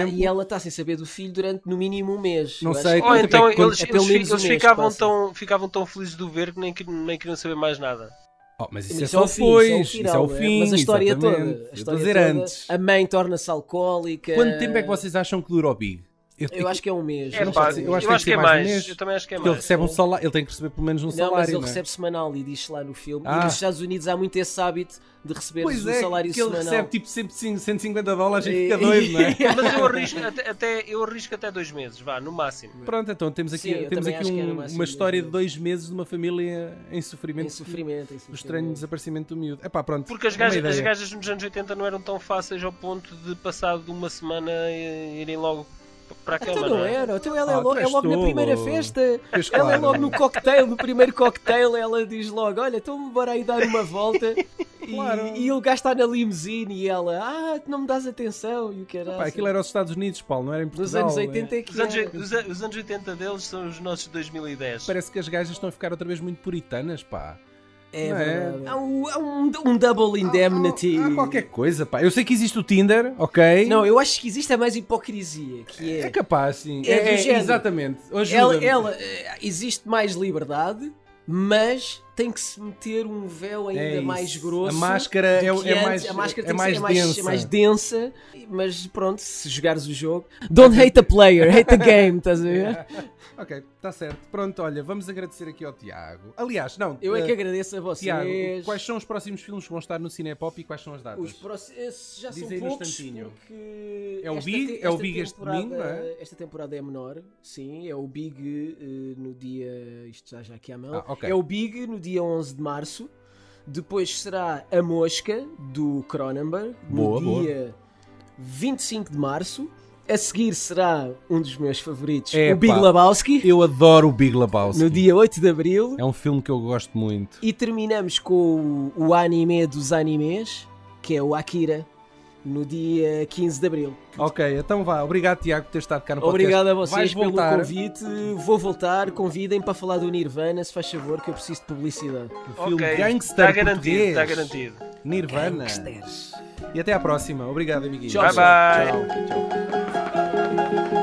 Speaker 7: tá sem saber do filho durante no mínimo um mês.
Speaker 6: Não sei,
Speaker 3: então
Speaker 6: é que-
Speaker 3: eles,
Speaker 7: é
Speaker 3: eles,
Speaker 7: um
Speaker 3: ficavam, tão, ficavam tão felizes de o ver que nem, nem queriam saber mais nada.
Speaker 6: Oh, mas isso,
Speaker 7: Isso
Speaker 6: é
Speaker 7: é
Speaker 6: só
Speaker 7: o fim,
Speaker 6: depois,
Speaker 7: isso é o
Speaker 6: é
Speaker 7: é?
Speaker 6: fim.
Speaker 7: Mas a história
Speaker 6: exatamente.
Speaker 7: toda, a história toda,
Speaker 6: antes.
Speaker 7: a mãe torna-se alcoólica.
Speaker 6: Quanto tempo é que vocês acham que dura o Big?
Speaker 7: Eu acho que é um mês.
Speaker 3: É,
Speaker 7: Não
Speaker 3: pá,
Speaker 7: sei.
Speaker 6: eu acho
Speaker 3: eu
Speaker 6: que
Speaker 3: acho que é
Speaker 6: que ser mais
Speaker 3: mais.
Speaker 6: um mês.
Speaker 3: Eu também acho que é
Speaker 6: Porque ele
Speaker 3: mais.
Speaker 6: recebe um salário, ele tem que receber pelo menos um
Speaker 7: Não,
Speaker 6: salário.
Speaker 7: mas ele
Speaker 6: não é?
Speaker 7: recebe semanal e diz lá no filme.
Speaker 6: Ah.
Speaker 7: E nos Estados Unidos há muito esse hábito de receber
Speaker 6: Pois
Speaker 7: o
Speaker 6: é,
Speaker 7: salário
Speaker 6: que ele
Speaker 7: semanal.
Speaker 6: recebe tipo sempre 150 dólares e
Speaker 7: E-
Speaker 6: fica doido, não é?
Speaker 3: Mas eu arrisco até, até- eu arrisco até dois meses, vá, no máximo.
Speaker 6: Pronto, então temos aqui,
Speaker 7: Sim, eu
Speaker 6: temos aqui
Speaker 7: acho era
Speaker 6: um-
Speaker 7: mais
Speaker 6: uma história de dois meses de uma família em sofrimento,
Speaker 7: Em sofrimento, em
Speaker 6: do estranho
Speaker 7: sofrimento.
Speaker 6: desaparecimento do miúdo. Epá, pronto.
Speaker 3: Porque as gajas, as gajas nos anos 80 não eram tão fáceis ao ponto de passado de uma semana e- irem logo para a.
Speaker 7: Então não era, então ela é
Speaker 6: Ah,
Speaker 7: logo, é logo na primeira festa.
Speaker 6: Pois
Speaker 7: Ela é
Speaker 6: claro.
Speaker 7: logo no cocktail, no primeiro cocktail, ela diz logo: Olha, então bora aí dar uma volta. E,
Speaker 6: Claro.
Speaker 7: e ele gasta na limusine e ela: Ah, tu não me dás atenção. E o caralho.
Speaker 6: Pá, aquilo era os Estados Unidos, Paulo, não era em Portugal.
Speaker 7: Nos anos
Speaker 6: é.
Speaker 7: 80 é que
Speaker 3: Os anos,
Speaker 7: era.
Speaker 3: os, os anos 80 deles são os nossos 2010.
Speaker 6: Parece que as gajas estão a ficar outra vez muito puritanas, pá.
Speaker 7: É
Speaker 6: é?
Speaker 7: Há um, há um, um double indemnity.
Speaker 6: Há, há qualquer coisa, pá. Eu sei que existe o Tinder, ok?
Speaker 7: Não, eu acho que existe a mais hipocrisia, que
Speaker 6: É
Speaker 7: é.
Speaker 6: capaz, sim.
Speaker 7: É do género.
Speaker 6: exatamente.
Speaker 7: ela, ela, eh, existe mais liberdade, mas tem que se meter um véu ainda
Speaker 6: É
Speaker 7: mais grosso.
Speaker 6: A máscara é- é mais-
Speaker 7: a máscara
Speaker 6: é
Speaker 7: tem que
Speaker 6: mais densa.
Speaker 7: é mais densa, mas pronto, se jogares o jogo, don't hate the player, hate the game, estás a ver?
Speaker 6: Ok, está certo. Pronto, olha, vamos agradecer aqui ao Tiago. Aliás, não.
Speaker 7: Eu é que
Speaker 6: eh,
Speaker 7: agradeço a vocês.
Speaker 6: Tiago, quais são os próximos filmes que vão estar no Cinepop e quais são as datas?
Speaker 7: Os próximos já
Speaker 6: Diz
Speaker 7: são poucos porque
Speaker 6: É o
Speaker 7: esta
Speaker 6: Big- é o Big este domingo, é?
Speaker 7: Esta temporada é menor, sim, é o Big eh, no dia, isto já já aqui à mão,
Speaker 6: Ah, ok.
Speaker 7: é o Big no dia 11 de março, depois será A Mosca do Cronenberg no
Speaker 6: Boa, boa.
Speaker 7: dia 25 de março, a seguir será um dos meus favoritos,
Speaker 6: Epá,
Speaker 7: o Big Lebowski,
Speaker 6: Eu adoro o Big Lebowski.
Speaker 7: no dia 8 de abril,
Speaker 6: É um filme que eu gosto muito.
Speaker 7: e terminamos com o, o anime dos animes, que é o Akira, no dia 15 de abril.
Speaker 6: Ok, então vá. Obrigado, Tiago, por ter estado cá no podcast.
Speaker 7: Obrigado a vocês
Speaker 6: Vais
Speaker 7: pelo
Speaker 6: voltar.
Speaker 7: convite. Vou voltar. Convidem para falar do Nirvana, se faz favor, que eu preciso de publicidade.
Speaker 6: O filme
Speaker 3: Ok,
Speaker 6: Gangster
Speaker 3: está garantido,
Speaker 6: português.
Speaker 3: está garantido.
Speaker 6: Nirvana.
Speaker 7: Gangsters.
Speaker 6: E até à próxima. Obrigado, amiguinho.
Speaker 7: Tchau,
Speaker 3: Bye, bye.
Speaker 6: Tchau, tchau.